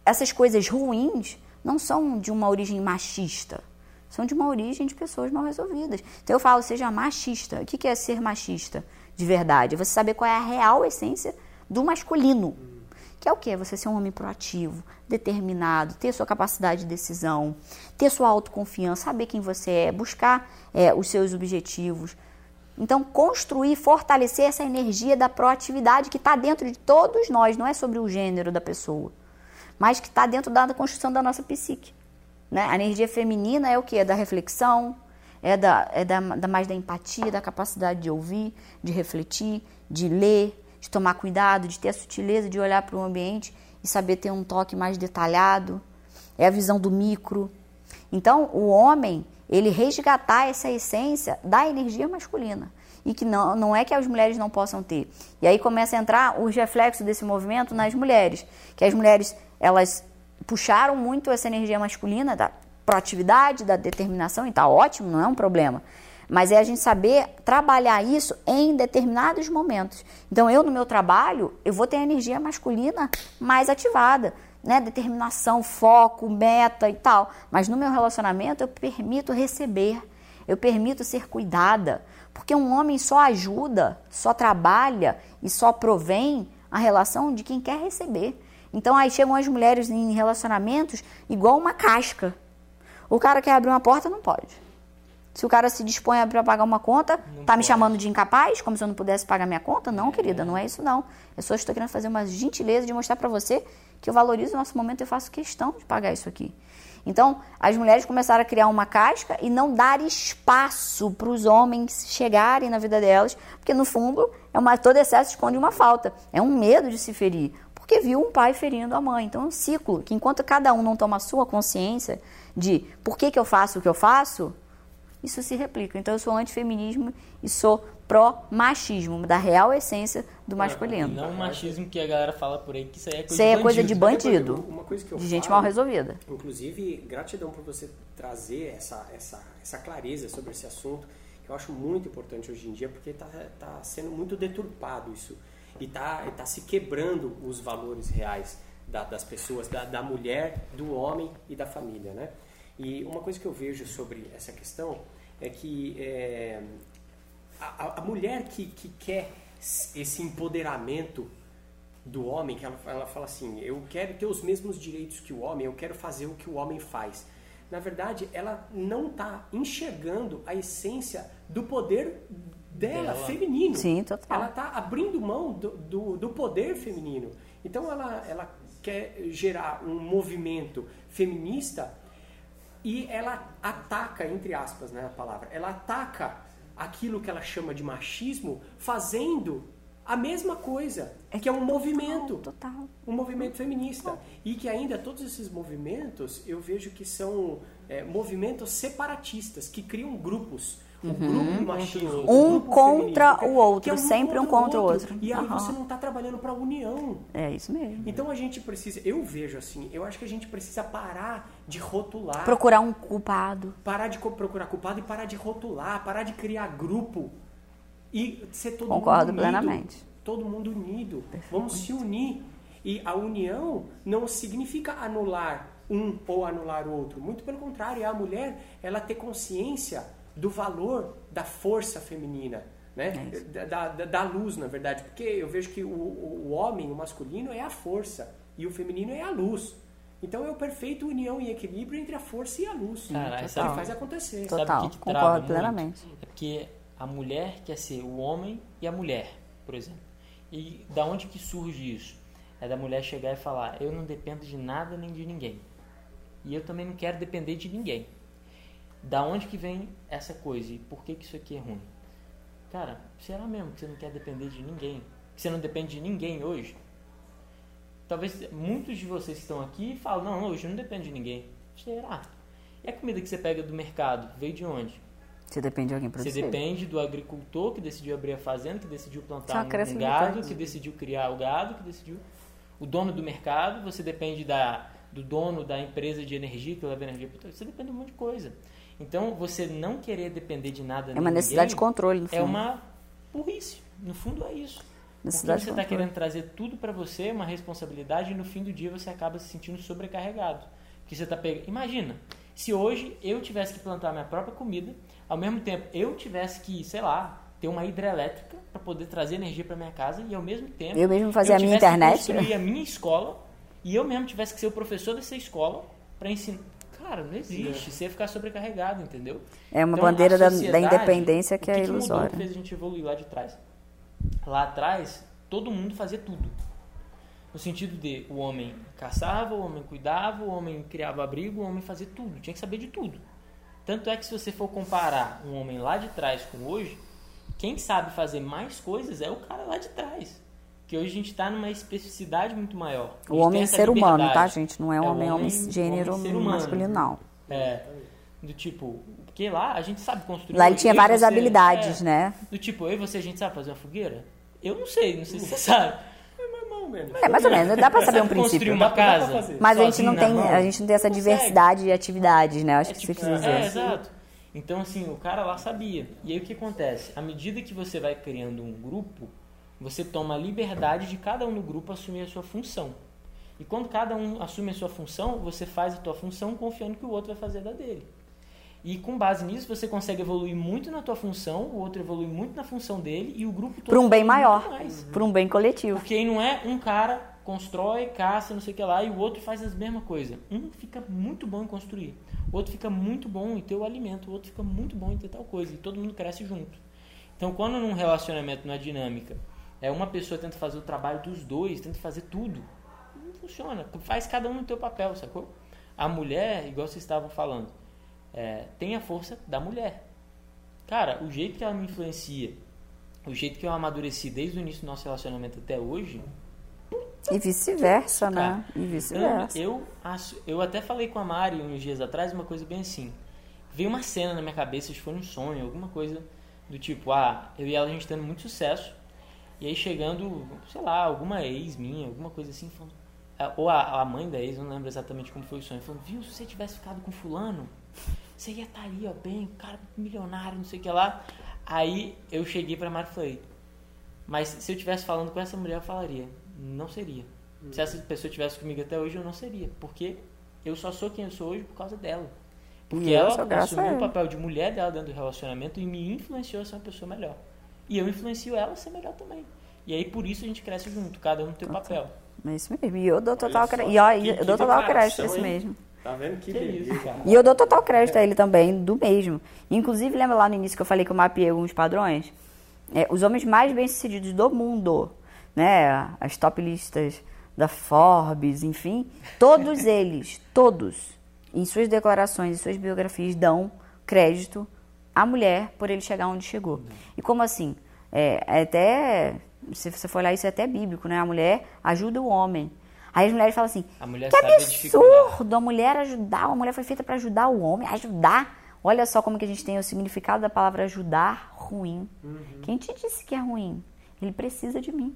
essas coisas ruins não são de uma origem machista, são de uma origem de pessoas mal resolvidas. Então eu falo, seja machista. O que é ser machista de verdade? É você saber qual é a real essência do masculino. Que é o quê? Você ser um homem proativo, determinado, ter sua capacidade de decisão, ter sua autoconfiança, saber quem você é, buscar é, os seus objetivos. Então, construir, fortalecer essa energia da proatividade que está dentro de todos nós, não é sobre o gênero da pessoa, mas que está dentro da construção da nossa psique. Né? A energia feminina é o que? É da reflexão, é, da, é da, da mais da empatia, da capacidade de ouvir, de refletir, de ler, de tomar cuidado, de ter a sutileza de olhar para o ambiente e saber ter um toque mais detalhado. É a visão do micro. Então, o homem, ele resgatar essa essência da energia masculina. E que não, não é que as mulheres não possam ter. E aí começa a entrar os reflexos desse movimento nas mulheres. Que as mulheres, elas puxaram muito essa energia masculina da proatividade, da determinação, e tá ótimo, não é um problema. Mas é a gente saber trabalhar isso em determinados momentos. Então, eu no meu trabalho, eu vou ter a energia masculina mais ativada, né? Determinação, foco, meta e tal. Mas no meu relacionamento, eu permito receber, eu permito ser cuidada. Porque um homem só ajuda, só trabalha e só provém a relação de quem quer receber. Então aí chegam as mulheres em relacionamentos igual uma casca. O cara quer abrir uma porta, não pode. Se o cara se dispõe a pagar uma conta, Não tá me pode. chamando de incapaz, como se eu não pudesse pagar minha conta? Não, querida, não é isso não. Eu só estou querendo fazer uma gentileza de mostrar para você que eu valorizo o nosso momento e eu faço questão de pagar isso aqui. Então, as mulheres começaram a criar uma casca e não dar espaço para os homens chegarem na vida delas, porque no fundo, é uma, todo excesso esconde uma falta. É um medo de se ferir, porque viu um pai ferindo a mãe. Então, é um ciclo que enquanto cada um não toma a sua consciência de por que, que eu faço o que eu faço, isso se replica. Então, eu sou antifeminismo e sou pró-machismo, da real essência do masculino. não o machismo que a galera fala por aí, que isso aí é coisa Isso aí é de coisa de bandido. bandido, Uma coisa que eu de gente falo- mal resolvida. Inclusive, gratidão por você trazer essa, essa, essa clareza sobre esse assunto. eu acho muito importante hoje em dia porque está tá sendo muito deturpado isso e está tá se quebrando os valores reais da, das pessoas, da, da mulher, do homem e da família, né? E uma coisa que eu vejo sobre essa questão é que é, a, a, mulher que, que quer esse empoderamento do homem, que ela, ela fala assim, eu quero ter os mesmos direitos que o homem, eu quero fazer o que o homem faz. Na verdade, ela não está enxergando a essência do poder dela, dela. feminino. Sim, total. Ela está abrindo mão do, do, do, poder feminino. Então, ela, ela quer gerar um movimento feminista e ela ataca, entre aspas, né, a palavra, ela ataca aquilo que ela chama de machismo, fazendo a mesma coisa, é que é um total, movimento, total. um movimento feminista total. e que ainda todos esses movimentos eu vejo que são é, movimentos separatistas que criam grupos um uhum. grupo machismo, um, um contra feminino, o outro, é um sempre um contra o outro. outro. E aí uhum. você não está trabalhando para a união. É isso mesmo. Então a gente precisa, eu vejo assim, eu acho que a gente precisa parar de rotular. Procurar um culpado. Parar de procurar culpado e parar de rotular, parar de criar grupo e ser todo Concordo mundo unido. plenamente. Todo mundo unido. Vamos se unir. E a união não significa anular um ou anular o outro. Muito pelo contrário, é a mulher ela ter consciência do valor da força feminina, né? É da, da, da, luz, na verdade. Porque eu vejo que o, o homem, o masculino, é a força e o feminino é a luz. Então é o perfeito união e equilíbrio entre a força e a luz. Cara, que faz acontecer. Total, sabe o que, que concordo plenamente. É porque a mulher quer ser o homem e a mulher, por exemplo. E da onde que surge isso? É da mulher chegar e falar: eu não dependo de nada nem de ninguém. E eu também não quero depender de ninguém. Da onde que vem essa coisa e por que, que isso aqui é ruim? Cara, será mesmo que você não quer depender de ninguém? Que você não depende de ninguém hoje? Talvez muitos de vocês que estão aqui falam, não, hoje não dependo de ninguém. Será? E a comida que você pega do mercado, veio de onde? Você depende de alguém produzir. Você depende do agricultor que decidiu abrir a fazenda, que decidiu plantar um gado, que decidiu criar o gado, que decidiu... O dono do mercado, você depende da, do dono da empresa de energia que leva energia para Você depende de um monte de coisa. Então, você não querer depender de nada É uma necessidade de controle, no é fundo. É uma burrice. No fundo, é isso. Necessidade Porque você está querendo trazer tudo para você, uma responsabilidade, e no fim do dia você acaba se sentindo sobrecarregado. Porque você tá pegando... Imagina, se hoje eu tivesse que plantar minha própria comida, ao mesmo tempo eu tivesse que, sei lá, ter uma hidrelétrica para poder trazer energia para minha casa e ao mesmo tempo eu mesmo fazer a minha internet, que construir a minha escola e eu mesmo tivesse que ser o professor dessa escola para ensinar Cara, não existe. Você ia ficar sobrecarregado, entendeu? É uma então, bandeira da, da, independência que, que é ilusória. O que fez a gente evoluir lá de trás? Lá atrás, todo mundo fazia tudo. No sentido de o homem caçava, o homem cuidava, o homem criava abrigo, o homem fazia tudo. Tinha que saber de tudo. Tanto é que se você for comparar um homem lá de trás com hoje, quem sabe fazer mais coisas é o cara lá de trás que hoje a gente está numa especificidade muito maior. O homem é ser humano, tá, gente? Não é, é homem, homem, gênero homem masculino, não. É. Do tipo, porque lá a gente sabe construir. Lá ele tinha várias você, habilidades, é, né? Do tipo, eu e você, a gente sabe fazer uma fogueira? Eu não sei, não sei se você sabe. É mais ou menos, dá pra saber um princípio. Construir uma casa. Mas a gente não tem, a gente não tem essa diversidade de atividades, né? Acho é, que tipo, você quis dizer. É, exato. Então, assim, o cara lá sabia. E aí o que acontece? À medida que você vai criando um grupo, você toma a liberdade de cada um no grupo assumir a sua função. E quando cada um assume a sua função, você faz a tua função confiando que o outro vai fazer da dele. E com base nisso, você consegue evoluir muito na tua função, o outro evolui muito na função dele e o grupo todo. Para um bem maior. Para um bem coletivo. Porque aí não é um cara constrói, caça, não sei o que lá, e o outro faz as mesma coisa. Um fica muito bom em construir, o outro fica muito bom em ter o alimento, o outro fica muito bom em ter tal coisa, e todo mundo cresce junto. Então, quando num relacionamento, numa dinâmica, é uma pessoa tenta fazer o trabalho dos dois, tenta fazer tudo. Não funciona. Faz cada um no teu papel, sacou? A mulher, igual vocês estavam falando, é, tem a força da mulher. Cara, o jeito que ela me influencia, o jeito que eu amadureci desde o início do nosso relacionamento até hoje. E vice-versa, né? E vice-versa. Eu, eu, eu até falei com a Mari uns dias atrás uma coisa bem assim. Veio uma cena na minha cabeça, acho que foi um sonho, alguma coisa do tipo, ah, eu e ela a gente tendo muito sucesso, e aí chegando, sei lá, alguma ex minha, alguma coisa assim, falando, a- ou a, a mãe da ex, não lembro exatamente como foi o sonho, falou, viu, se você tivesse ficado com fulano, você ia estar ali, ó, bem, cara milionário, não sei o que lá. Aí eu cheguei pra Mari e falei, mas se eu tivesse falando com essa mulher, eu falaria, não seria. Se essa pessoa estivesse comigo até hoje, eu não seria, porque eu só sou quem eu sou hoje por causa dela. Porque E ela assumiu o ela. papel de mulher dela dentro do relacionamento e me influenciou a ser uma pessoa melhor. E eu influencio ela a ser melhor também. E aí por isso a gente cresce junto, cada um no seu papel. É isso mesmo. E eu dou total crédito. E ó, que- eu que dou total crédito, é isso hein? mesmo. Tá vendo que, Que beleza? isso, cara. E eu dou total crédito a ele também, do mesmo. Inclusive, lembra lá no início que eu falei que eu mapeei alguns padrões? É, os homens mais bem-sucedidos do mundo, né? As top listas da Forbes, enfim. Todos eles, todos, em suas declarações, em suas biografias, dão crédito à mulher por ele chegar onde chegou. E como assim? É, é até, se você for olhar, isso é até bíblico, né? A mulher ajuda o homem. Aí as mulheres falam assim, A mulher que sabe a absurdo! A mulher ajudar, a mulher foi feita para ajudar o homem, ajudar. Olha só como que a gente tem o significado da palavra ajudar ruim. Quem te disse que é ruim? Ele precisa de mim.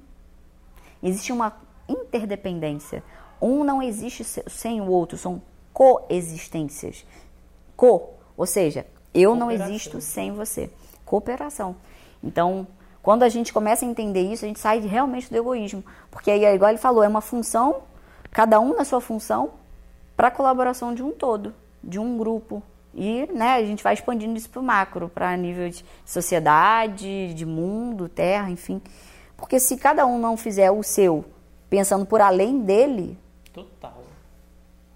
Existe uma interdependência. Um não existe se- sem o outro, são coexistências. Co, ou seja, eu não existo sem você. Cooperação. Então, quando a gente começa a entender isso, a gente sai realmente do egoísmo. Porque aí, é igual ele falou, é uma função, cada um na sua função, para a colaboração de um todo, de um grupo. E né, a gente vai expandindo isso para o macro, para nível de sociedade, de mundo, terra, enfim. Porque se cada um não fizer o seu pensando por além dele, Total.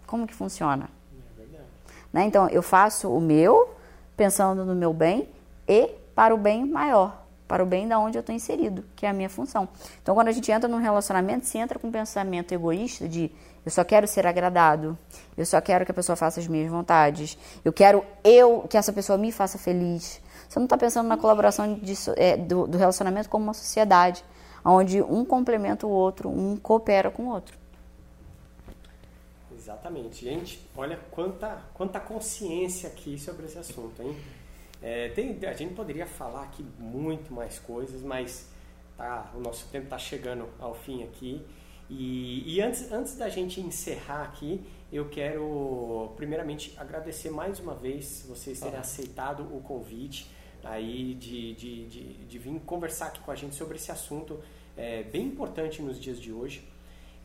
como que funciona? É verdade. Né? Então, eu faço o meu, pensando no meu bem e para o bem maior, para o bem da onde eu estou inserido, que é a minha função. Então, quando a gente entra num relacionamento, se entra com um pensamento egoísta de eu só quero ser agradado, eu só quero que a pessoa faça as minhas vontades, eu quero eu que essa pessoa me faça feliz. Você não está pensando na colaboração de é, do, do relacionamento como uma sociedade, onde um complementa o outro, um coopera com o outro. Exatamente. Gente, olha quanta, quanta consciência aqui sobre esse assunto, hein? É, tem, a gente poderia falar aqui muito mais coisas, mas tá, o nosso tempo está chegando ao fim aqui. E, e antes, antes da gente encerrar aqui, eu quero primeiramente agradecer mais uma vez vocês terem aceitado o convite aí de, de, de, de vir conversar aqui com a gente sobre esse assunto é, bem importante nos dias de hoje.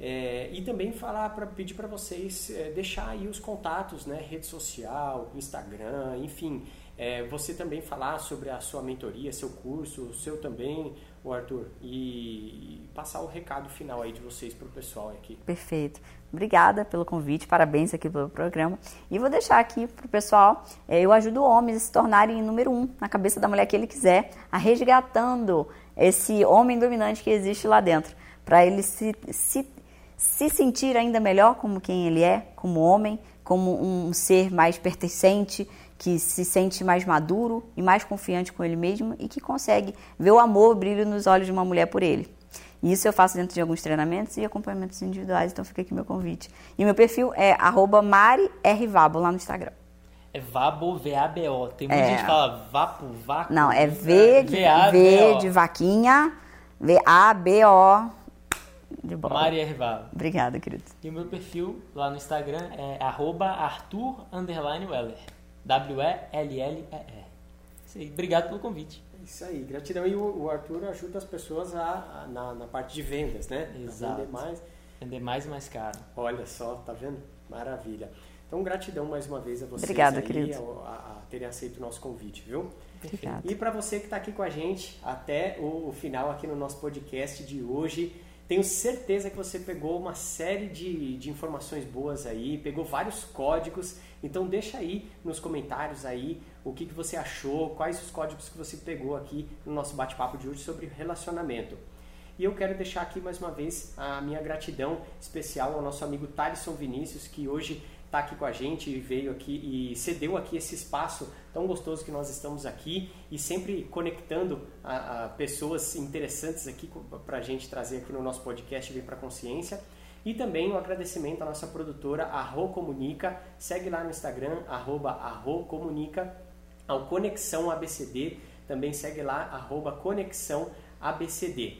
É, e também falar para pedir para vocês é, deixar aí os contatos, né, rede social, Instagram, enfim, é, você também falar sobre a sua mentoria, seu curso, seu também, o Arthur, e, e passar o recado final aí de vocês para o pessoal aqui. Perfeito. Obrigada pelo convite, parabéns aqui pelo programa. E vou deixar aqui para o pessoal, eh, eu ajudo homens a se tornarem número um na cabeça da mulher que ele quiser, a resgatando esse homem dominante que existe lá dentro, para ele se, se, se sentir ainda melhor como quem ele é, como homem, como um ser mais pertencente, que se sente mais maduro e mais confiante com ele mesmo e que consegue ver o amor, o brilho nos olhos de uma mulher por ele. E isso eu faço dentro de alguns treinamentos e acompanhamentos individuais, então fica aqui meu convite. E meu perfil é arroba mariervabo lá no Instagram. É Vabo, V-A-B-O. Tem muita É. gente que fala Vapo, Vaco. Não, é V de, V-A-B-O. v de vaquinha, V-A-B-O de bola. Maria Rivalo. Obrigada, querido. E o meu perfil lá no Instagram é arroba Arthur underline Weller. Isso aí. Obrigado pelo convite. É Isso aí, gratidão. E o, o Arthur ajuda as pessoas a, a- na, na parte de vendas, né? A Exato. vender mais. Vender mais e mais caro. Olha só, tá vendo? Maravilha. Então, gratidão mais uma vez a vocês Obrigada, aí, querido. a, a terem aceito o nosso convite, viu? Obrigada. E para você que está aqui com a gente até o, o final aqui no nosso podcast de hoje, tenho certeza que você pegou uma série de, de informações boas aí, pegou vários códigos. Então deixa aí nos comentários aí o que, que você achou, quais os códigos que você pegou aqui no nosso bate-papo de hoje sobre relacionamento. E eu quero deixar aqui mais uma vez a minha gratidão especial ao nosso amigo Thaleson Vinícius, que hoje está aqui com a gente e veio aqui e cedeu aqui esse espaço tão gostoso que nós estamos aqui e sempre conectando a, a pessoas interessantes aqui para a gente trazer aqui no nosso podcast Vem para Consciência. E também um agradecimento à nossa produtora, Arro Comunica. Segue lá no Instagram, arroba Arro Comunica, ao Conexão ABCD. Também segue lá, arroba Conexão ABCD.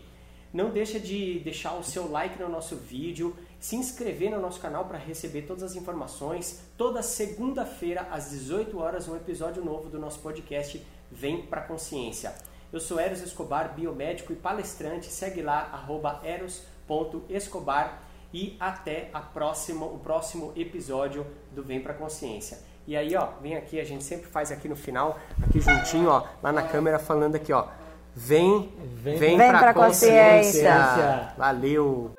Não deixa de deixar o seu like no nosso vídeo, se inscrever no nosso canal para receber todas as informações. Toda segunda-feira, às 18 horas, um episódio novo do nosso podcast Vem Pra Consciência. Eu sou Eros Escobar, biomédico e palestrante. Segue lá, arroba eros.escobar e até a próxima, o próximo episódio do Vem Pra Consciência. E aí, ó, vem aqui, a gente sempre faz aqui no final, aqui juntinho, ó, lá na câmera falando aqui, ó. Vem, vem, Vem pra, pra consciência. consciência. Valeu.